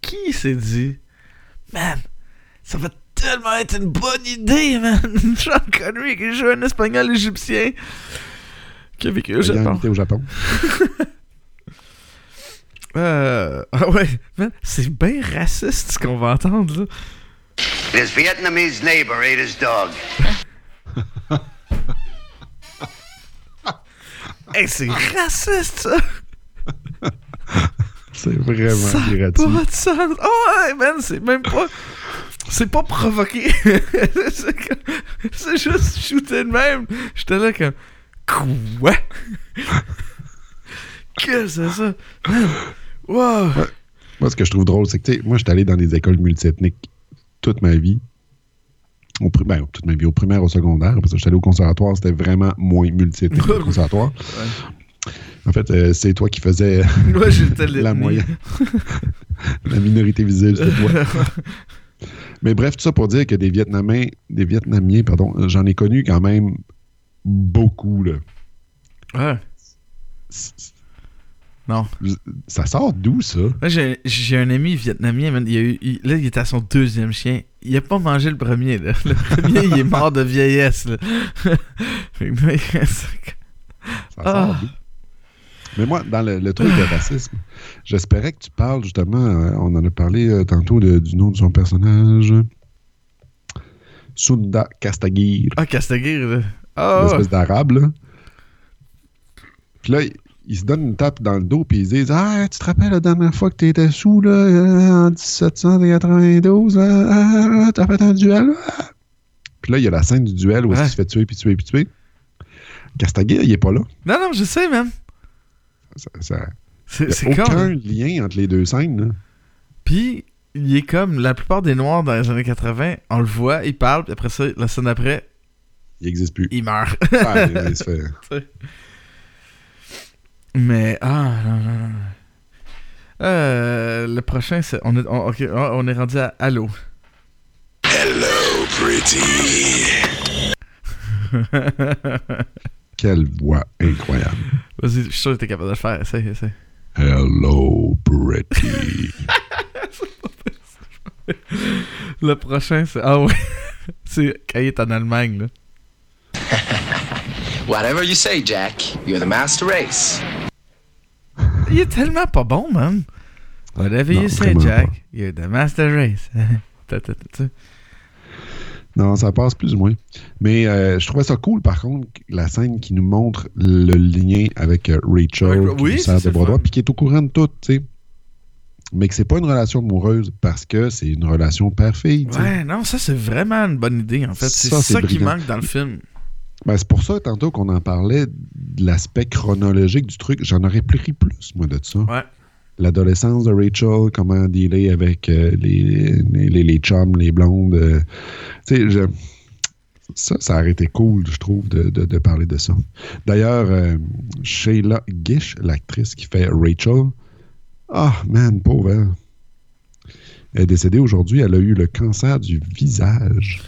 Qui s'est dit, man, ça va tellement être une bonne idée, man! <laughs> Sean Connery qui joue un espagnol égyptien qui a vécu au Japon. au Japon. <laughs> Euh, ah ouais, man, c'est bien raciste ce qu'on va entendre là. His Vietnamese neighbor ate his dog. <laughs> Hey, c'est raciste ça! <laughs> C'est vraiment Ça gratuit. pas de sens! Oh ouais, man, c'est même pas. C'est pas provoqué! <laughs> c'est juste shooté de même! J'étais là comme. Quoi? <laughs> Qu'est-ce que c'est ça? Man! Wow! Moi, ce que je trouve drôle, c'est que, tu sais, moi, j'étais allé dans des écoles multiethniques toute ma vie. Au, ben, toute ma vie, au primaire, au secondaire. Parce que j'étais allé au conservatoire, c'était vraiment moins multiethnique que le conservatoire. En fait, euh, c'est toi qui faisais <laughs> <laughs> la moyenne. <laughs> la minorité visible, c'était toi. Mais bref, tout ça pour dire que des Vietnamiens, des Vietnamiens, pardon, euh, j'en ai connu quand même beaucoup, là. Ouais. Non. Ça sort d'où, ça? Moi, j'ai, un ami vietnamien, man, il a eu- il- là, il était à son deuxième chien. Il a pas mangé le premier, là. Le premier, il est mort de vieillesse, là. Ça Ah. sort d'où? Mais moi, dans le, le truc de racisme, j'espérais que tu parles justement, euh, on en a parlé euh, tantôt de- du nom de son personnage, Sunda Kastagir, Ah, Castaguir, là. Ah, l'espèce d'arabe, là. Puis là, il, il se donne une tape dans le dos, puis il se dit Ah, tu te rappelles la dernière fois que tu étais sous, là, euh, en 1792, là, ah, t'as fait un duel, là? Puis là, il y a la scène du duel où Ouais. il se fait tuer, puis tuer, puis tuer. Kastagir, il est pas là. Non, non, je sais, man. Ça, ça- C'est, aucun lien entre les deux scènes. là. Puis, il est comme la plupart des Noirs dans les années 80, on le voit, il parle, puis après ça, la scène d'après, Il n'existe plus. il meurt. Ah, il- il se fait- <laughs> Mais, ah, non, non, non. Euh, le prochain, c'est. On est, on on est rendu à Halo. Hello, pretty. <laughs> Quelle voix incroyable. Vas-y, je suis sûr que t'es capable de le faire. Essaye, essaye. Hello, pretty. <laughs> Le prochain, c'est. Ah ouais. <laughs> c'est quand il est en Allemagne, là. <laughs> Whatever you say, Jack, you're the master race. Il est tellement pas bon, man. Whatever Non, you say, Jack, pas. you're the master race. Non, ça passe plus ou moins. Mais euh, je trouvais ça cool, par contre, la scène qui nous montre le lien avec euh, Rachel, qui oui, sert de bras droit, puis qui est au courant de tout, tu sais. mais que c'est pas une relation amoureuse parce que c'est une relation père-fille. sais. Ouais, non, ça, c'est vraiment une bonne idée, en fait. C'est Ça, qui manque dans le film. Ben, c'est pour ça, tantôt qu'on en parlait de l'aspect chronologique du truc, j'en aurais pris plus, moi, de ça. Ouais. L'adolescence de Rachel, comment dealer avec euh, les, les, les, chums, les blondes. euh, tu sais, ça, ça aurait été cool, je trouve, de, de- de parler de ça. D'ailleurs, euh, Sheila Gish, l'actrice qui fait Rachel, ah, man, pauvre elle. Elle est décédée aujourd'hui, elle a eu le cancer du visage.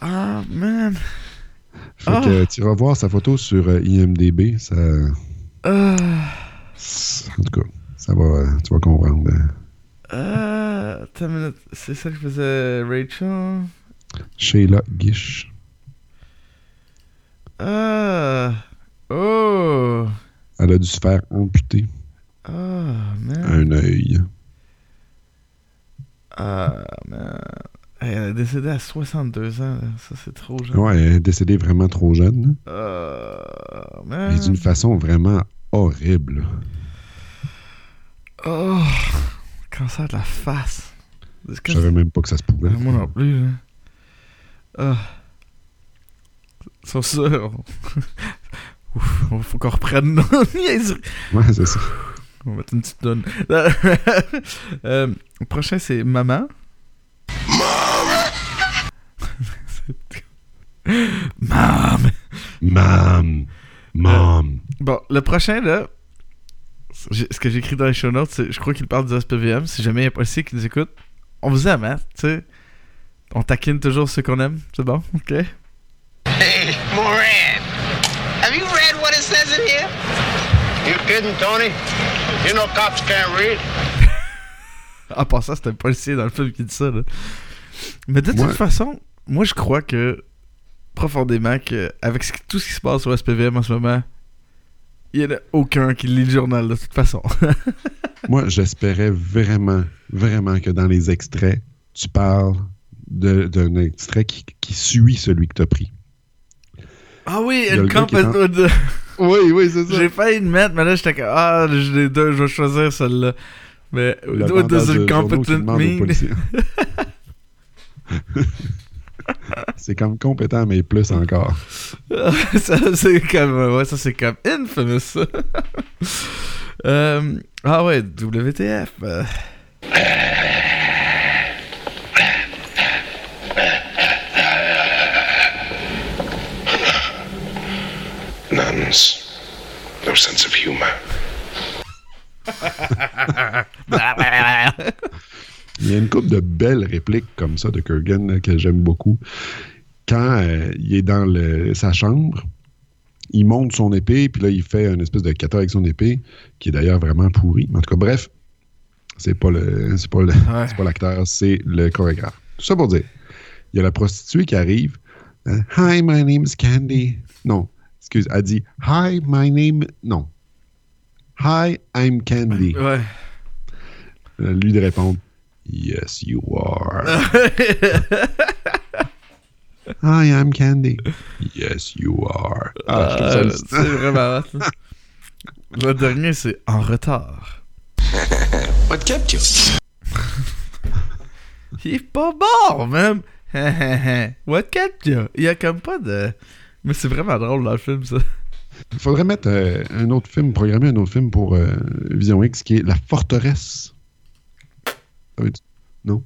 Ah, man. Fait Ah. que tu vas voir sa photo sur IMDB, ça. En tout cas, ça va, euh, tu vas comprendre. euh. Ah, une minute. C'est ça que faisait Rachel? Sheila Gish. Ah. Oh. Elle a dû se faire amputer Ah, man. un œil. Ah, man. Elle est décédée à 62 ans. Ça, c'est trop jeune. Ouais, elle est décédée vraiment trop jeune. Mais man. d'une façon vraiment horrible. Oh. Cancer de la face. Je savais même pas que ça se pouvait. Moi non plus, là. Ah. Sur ça, on... <laughs> Ouf, on- faut qu'on reprenne nos. <laughs> Ouais, c'est ça. On va mettre une petite donne. <laughs> euh, le prochain, c'est Maman. Maman! Mam. Mom. Bon, le prochain, là, ce que j'ai écrit dans les show notes, c'est je crois qu'il parle du SPVM. Si jamais il y a pas qui nous écoute, on vous aime, hein, tu sais. On taquine toujours ceux qu'on aime, c'est bon, ok? Hey, Moran. Have you read what it says in here? You kidding, Tony? You know cops can't read. En passant, c'était un policier dans le film qui dit ça, là. Mais de toute Ouais. façon, moi, je crois que, profondément, que avec ce tout ce qui se passe au SPVM en ce moment, il n'y en a aucun qui lit le journal, de toute façon. <laughs> Moi, j'espérais vraiment, vraiment que dans les extraits, tu parles de- d'un extrait qui, qui suit celui que tu as pris. ah oui, Il une en- compétition. <laughs> Oui, oui, c'est J'ai failli le mettre, mais là, j'étais comme, ah, j'ai les deux, je vais choisir celle-là. Mais, what does a de competent mean? <laughs> c'est comme compétent, mais plus encore. <laughs> ça, c'est comme, ouais, ça, c'est comme infamous, ça. <laughs> Euh, ah ouais, WTF. euh. Nuns. No sense of humor. <laughs> Il y a une couple de belles répliques comme ça de Kurgan que j'aime beaucoup. Quand euh, il est dans le- sa chambre, il monte son épée, puis là, il fait une espèce de kata avec son épée, qui est d'ailleurs vraiment pourri. En tout cas, bref, c'est pas le c'est pas le- Ouais. c'est pas l'acteur, c'est le chorégraphe. Tout ça pour dire, il y a la prostituée qui arrive. euh, Hi, my name's Candy. Non, excuse, elle dit Hi, my name. Non. Hi, I'm Candy. Ouais. Euh, Lui de répondre Yes, you are. <laughs> Hi, I'm Candy. Yes, you are. Ah, Euh, hallucinant. c'est vraiment. Le dernier, c'est en retard. What kept you? Il est pas bon, même. <laughs> What kept you? Il y a comme pas de. Mais c'est vraiment drôle dans le film, ça. Il faudrait mettre euh, un autre film, programmer un autre film pour euh, Vision X qui est La Forteresse. Dire- Non?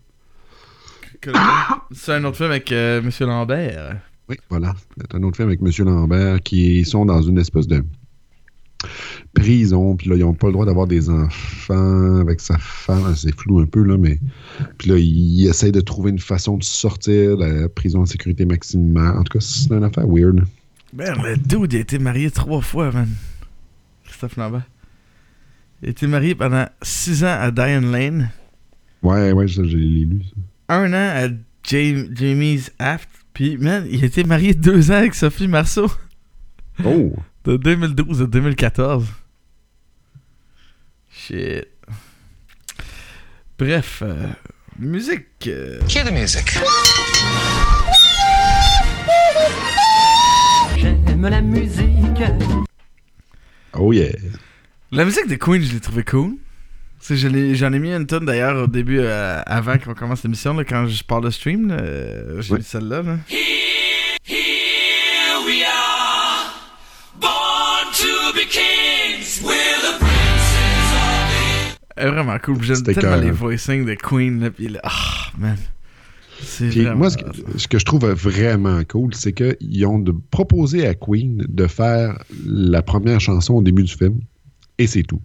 C'est un autre film avec euh, Monsieur Lambert. Oui, voilà. C'est un autre film avec M. Lambert qui sont dans une espèce de prison, puis là, ils n'ont pas le droit d'avoir des enfants avec sa femme. C'est flou un peu, là, mais. Puis là, ils essayent de trouver une façon de sortir de la prison en sécurité maximale. En tout cas, c'est une affaire weird. Le dude, il a été marié trois fois, man. Christophe Lambert. Il a été marié pendant six ans à Diane Lane, Ouais, ouais, ça, j'ai lu. ça. un an à Jam- Jamie's Aft, puis, man, il a été marié deux ans avec Sophie Marceau, Oh! <laughs> de 2012 à 2014. Shit. Bref, euh, musique. euh, Hear the music. J'aime la musique. Oh yeah! La musique de Queen, je l'ai trouvé cool. J'en ai, mis une tonne d'ailleurs au début, euh, avant qu'on commence l'émission, là, quand je parle de stream. là, euh, J'ai mis celle-là. Là. Est vraiment cool. J'aime C'était tellement les voicings de Queen. Là, puis là, ah, man. C'est Puis vraiment... moi, ce que, ce que je trouve vraiment cool, c'est qu'ils ont de, proposé à Queen de faire la première chanson au début du film, et c'est tout.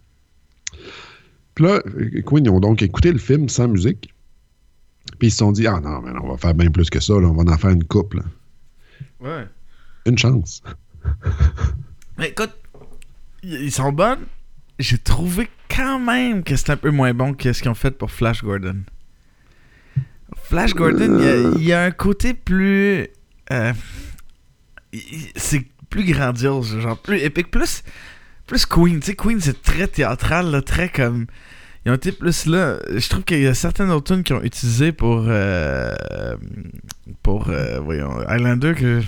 Puis là, euh, Queen, ils ont donc écouté le film sans musique, puis ils se sont dit Ah non, mais on va faire bien plus que ça, là, on va en faire une couple. Ouais. Une chance. <laughs> Mais écoute, ils sont bonnes. J'ai trouvé quand même que c'est un peu moins bon que ce qu'ils ont fait pour Flash Gordon. Flash Gordon, il y a- y, a un côté plus. euh, c'est plus grandiose, genre plus épique, plus, plus Queen. Tu sais, Queen, c'est très théâtral, très comme. Ils ont été plus là. Je trouve qu'il y a certaines autres tunes qu'ils ont utilisées pour. euh, pour. euh, voyons, Highlander. Tu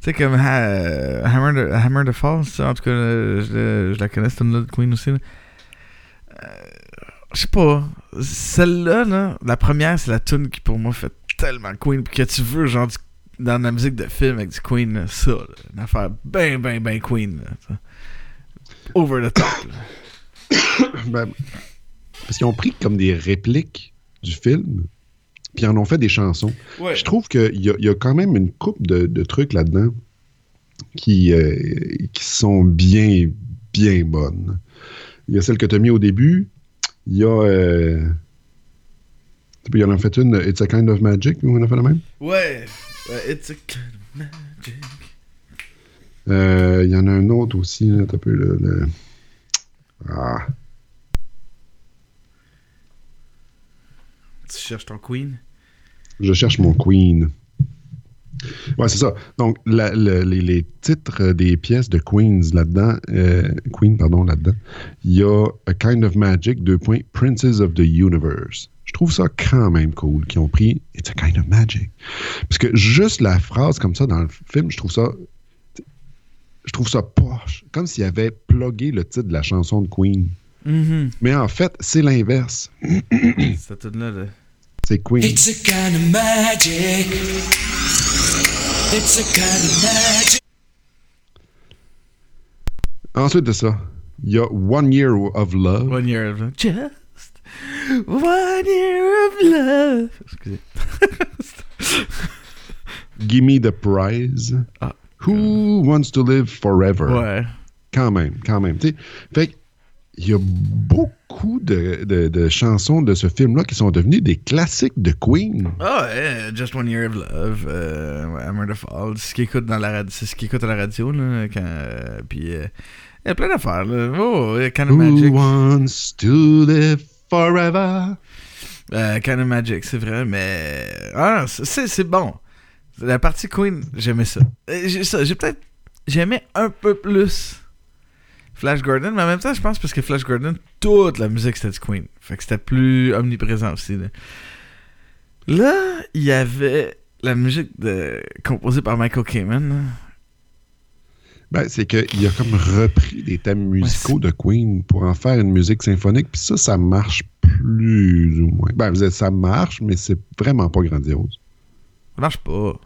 sais, comme Ha- Hammer, the, Hammer the Falls, en tout cas, je, je la connais, c'est une autre Queen aussi. Euh, je sais pas. Celle-là, là, la première, c'est la tune qui pour moi fait tellement Queen. Puis que tu veux, genre, dans la musique de film avec du Queen, ça, une affaire ben, ben, ben Queen. Over the top. <coughs> Ben, parce qu'ils ont pris comme des répliques du film, puis ils en ont fait des chansons. Ouais. Je trouve qu'il y, y a quand même une coupe de, de trucs là-dedans qui, euh, qui sont bien, bien bonnes. Il y a celle que tu as mis au début. Il y a. euh, il y en a fait une, It's a Kind of Magic, ou on a fait la même? Ouais. Ouais, It's a kind of magic. Euh, il y en a un autre aussi, là, t'as peu le, le- Ah. Tu cherches ton Queen? Je cherche mon Queen. Ouais, c'est ça. Donc, la- le- les, les titres des pièces de Queens là-dedans, euh, Queen, pardon, là-dedans, il y a A Kind of Magic, deux points, Princes of the Universe. Je trouve ça quand même cool qu'ils ont pris It's a Kind of Magic. Parce que juste la phrase comme ça dans le film, je trouve ça. Je trouve ça poche. Comme s'il avait plugué le titre de la chanson de Queen. Mhm. Mais en fait, c'est l'inverse. <coughs> C'est Queen. It's a kind of magic. It's a kind of magic. Ensuite de ça, il y a One Year of Love. One year of love. Just one year of love. Excusez. <laughs> Gimme the Prize. Ah. Who Wants to Live Forever? Ouais. Quand même, quand même. tu sais. Fait il y a beaucoup de, de- de chansons de ce film-là qui sont devenues des classiques de Queen. Ah ouais, Just One Year of Love, euh, Hammer the Fall, c'est ce qu'il écoute dans la radio, c'est ce qu'il écoute à la radio là, quand, euh, puis euh, il y a plein d'affaires. Oh, Kind of Who Magic, Wants to Live Forever? euh, Kind of Magic, c'est vrai, mais ah, c'est c'est bon. La partie Queen, j'aimais ça. Euh, J'ai ça, j'ai peut-être j'aimais un peu plus Flash Gordon, mais en même temps, je pense parce que Flash Gordon, toute la musique c'était du Queen, fait que c'était plus omniprésent aussi. Là. Là, il y avait la musique de, composée par Michael Kamen. Ben, c'est qu'il a comme repris des thèmes musicaux de Queen pour en faire une musique symphonique, puis ça, ça marche plus ou moins. Ben, vous êtes, ça marche, mais c'est vraiment pas grandiose. Ça marche pas.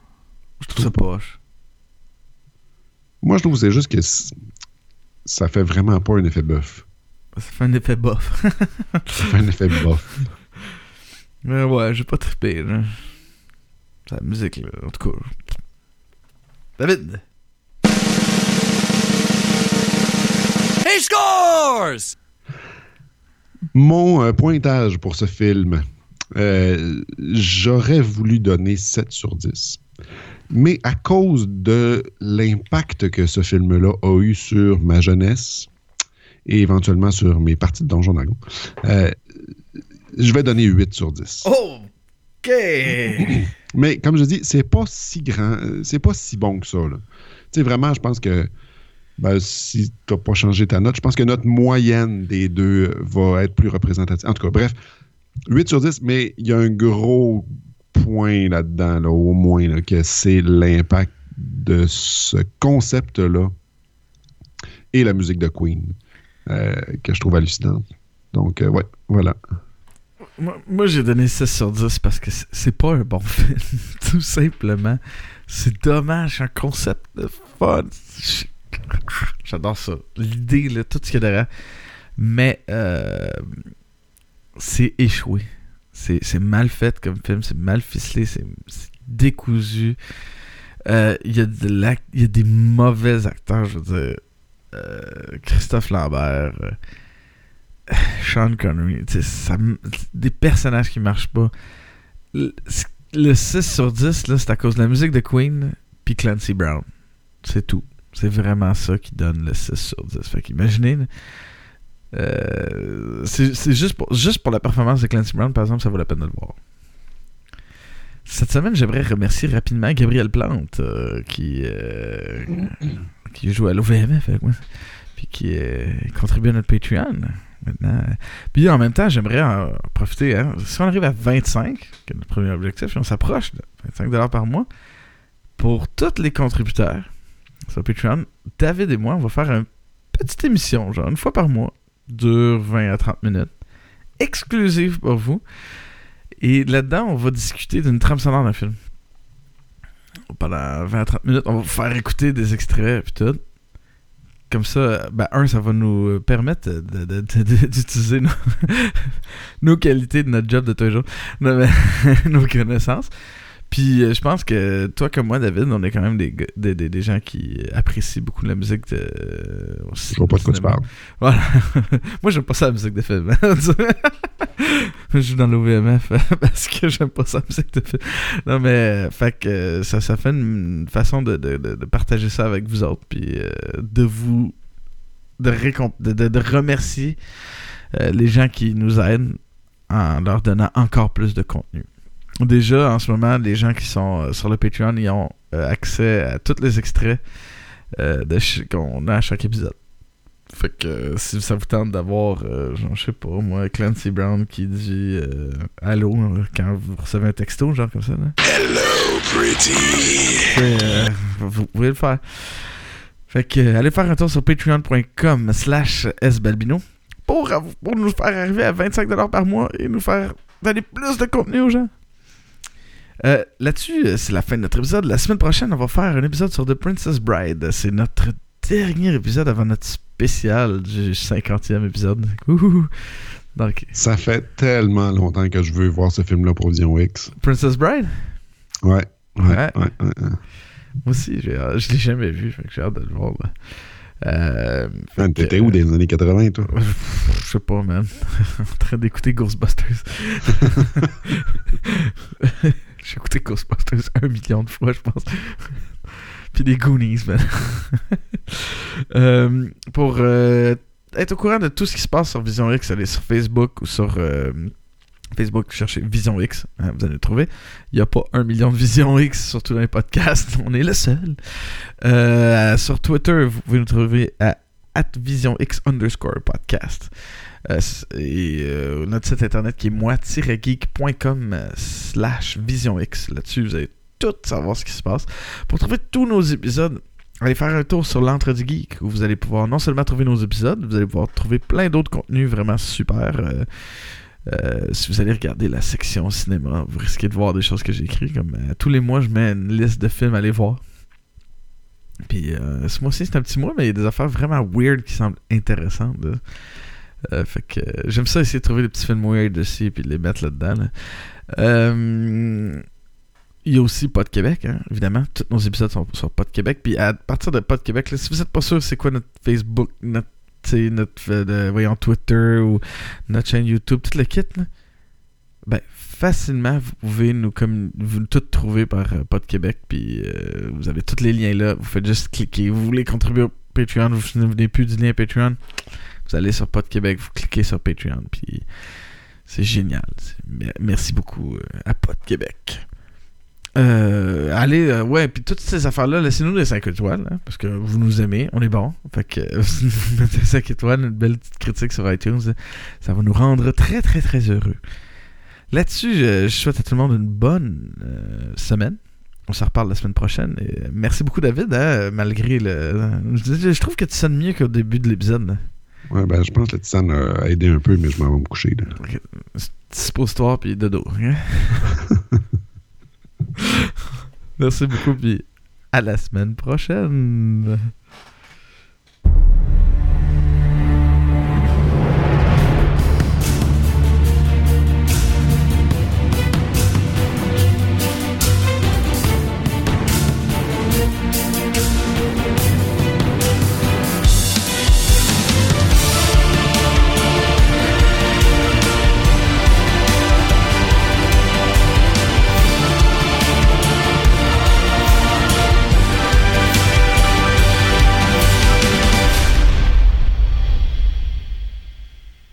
Je trouve ça poche. Moi, je trouve que c'est juste que ça fait vraiment pas un effet bœuf. Ça fait un effet bof. Ça fait un effet bof. <laughs> mais ouais, j'ai pas trippé, là. C'est la musique, là. En tout cas. David! He scores! Mon euh, pointage pour ce film, euh, j'aurais voulu donner 7 sur 10. Mais à cause de l'impact que ce film-là a eu sur ma jeunesse et éventuellement sur mes parties de Donjon Dragon, euh, je vais donner 8 sur 10. OK! <clears throat> Mais comme je dis, c'est pas si grand, c'est pas si bon que ça. Tu sais, vraiment, je pense que ben, si t'as pas changé ta note, je pense que notre moyenne des deux va être plus représentative. En tout cas, bref, 8 sur 10, mais il y a un gros point là-dedans, là, au moins, là, que c'est l'impact de ce concept-là et la musique de Queen. euh, que je trouve hallucinante. Donc, euh, ouais, voilà. Moi, j'ai donné 6 sur 10 parce que c'est- pas un bon <laughs> film, tout simplement. C'est dommage, un concept de fun. J'adore ça. L'idée, tout ce qu'il y a derrière. Mais euh, c'est échoué. C'est mal fait comme film, c'est mal ficelé, c'est décousu. Euh, Il y, l'ac- il y a des mauvais acteurs, je veux dire. Euh, Christophe Lambert. euh, <sighs> Sean Connery, ça des personnages qui marchent pas. Le, le 6 sur 10, là, c'est à cause de la musique de Queen puis Clancy Brown. C'est tout. C'est vraiment ça qui donne le 6 sur 10. Fait qu'imaginez, euh, c'est juste pour, juste pour la performance de Clancy Brown, par exemple, ça vaut la peine de le voir. Cette semaine, j'aimerais remercier rapidement Gabriel Plante, euh, qui, euh, qui joue à l'OVMF avec moi, puis qui contribue à notre Patreon maintenant. Puis en même temps, j'aimerais en profiter. hein. Si on arrive à 25, qui est notre premier objectif, puis on s'approche de 25$ par mois, pour tous les contributeurs sur Patreon, David et moi, on va faire une petite émission, genre une fois par mois, dure 20 à 30 minutes, exclusive pour vous. Et là-dedans, on va discuter d'une trame sonore d'un film. Pendant 20 à 30 minutes, on va vous faire écouter des extraits, puis tout comme ça, ben, un, ça va nous permettre d'utiliser nos, <laughs> nos qualités de notre job de tous les jours, <laughs> nos connaissances. Puis euh, je pense que toi comme moi, David, on est quand même des, des, des- des gens qui apprécient beaucoup la musique de. Je vois pas de quoi tu parles. Voilà. <laughs> moi, j'aime pas ça la musique de film. <laughs> je joue dans l'OVMF <laughs> parce que j'aime pas ça la musique de film. Non, mais euh, fait que euh, ça, ça fait une façon de, de- de- de partager ça avec vous autres. Puis euh, de vous. de, de, remercier euh, les gens qui nous aident en leur donnant encore plus de contenu. Déjà, en ce moment, les gens qui sont euh, sur le Patreon, ils ont euh, accès à tous les extraits euh, qu'on a à chaque épisode. Fait que si ça vous tente d'avoir, euh, je sais pas, moi, Clancy Brown qui dit euh, Allô quand vous recevez un texto, genre comme ça. Là. Hello, pretty. Euh, vous pouvez le faire. Fait que allez faire un tour sur patreon.com slash sbalbino pour, pour nous faire arriver à 25$ par mois et nous faire donner plus de contenu aux gens. Euh, Là-dessus, euh, c'est la fin de notre épisode. La semaine prochaine, on va faire un épisode sur The Princess Bride. C'est notre dernier épisode avant notre spécial du 50e épisode. Ouhou. Donc, Ça fait tellement longtemps que je veux voir ce film-là pour Vision X. Princess Bride? Ouais. Ouais, Ouais. ouais, ouais, ouais. Moi aussi, euh, je l'ai jamais vu, j'ai hâte de le voir. là. Euh, T'étais où des années 80, toi? Je sais pas, man. <laughs> en train d'écouter Ghostbusters. <laughs> <laughs> J'ai écouté Ghostbusters un million de fois, je pense. Puis des Goonies, man. <laughs> Euh, pour euh, être au courant de tout ce qui se passe sur Vision X, allez sur Facebook ou sur euh, Facebook, cherchez Vision X, hein, vous allez le trouver. Il n'y a pas un million de Vision X, surtout dans les podcasts, <laughs> on est le seul. Sur Twitter, vous pouvez nous trouver à @visionx underscore podcast. Et euh, notre site internet qui est moi-geek.com euh, slash visionx. Là-dessus, vous allez tout savoir ce qui se passe. Pour trouver tous nos épisodes, allez faire un tour sur l'entre du geek où vous allez pouvoir non seulement trouver nos épisodes, vous allez pouvoir trouver plein d'autres contenus vraiment super. euh, si vous allez regarder la section cinéma, vous risquez de voir des choses que j'ai écrites. Comme tous les mois, je mets une liste de films à aller voir. Puis ce mois-ci, c'est un petit mois, mais il y a des affaires vraiment weird qui semblent intéressantes. Euh, fait que euh, j'aime ça essayer de trouver des petits films weird aussi puis de les mettre là-dedans. là. Euh, il y a aussi Pod Québec, hein, évidemment. Tous nos épisodes sont sur Pod Québec. Puis à partir de Pod Québec, là, si vous n'êtes pas sûr c'est quoi notre Facebook, notre, notre de- Twitter ou notre chaîne YouTube, tout le kit, ben, facilement, vous pouvez nous comme vous tout trouver par euh, Pod Québec. Puis vous avez tous les liens là. Vous faites juste cliquer. Vous voulez contribuer au Patreon, vous ne venez plus du lien Patreon. Vous allez sur Pod Québec, vous cliquez sur Patreon. Puis c'est génial. Merci beaucoup euh, à Pod Québec. Euh, allez, euh, ouais, puis toutes ces affaires-là, laissez-nous des 5 étoiles, hein, parce que vous nous aimez, on est bon. Fait que euh, vous <laughs> mettez 5 étoiles, une belle petite critique sur iTunes, ça va nous rendre très, très, très heureux. Là-dessus, je, souhaite à tout le monde une bonne semaine. On s'en reparle la semaine prochaine. Merci beaucoup, David, hein, malgré le. Je, je trouve que tu sonnes mieux qu'au début de l'épisode. Ouais, ben, je pense que la tisane a aidé un peu, mais je m'en vais me coucher. Là. Ok. Suppositoire, puis dodo. hein? <laughs> Merci beaucoup, puis à la semaine prochaine.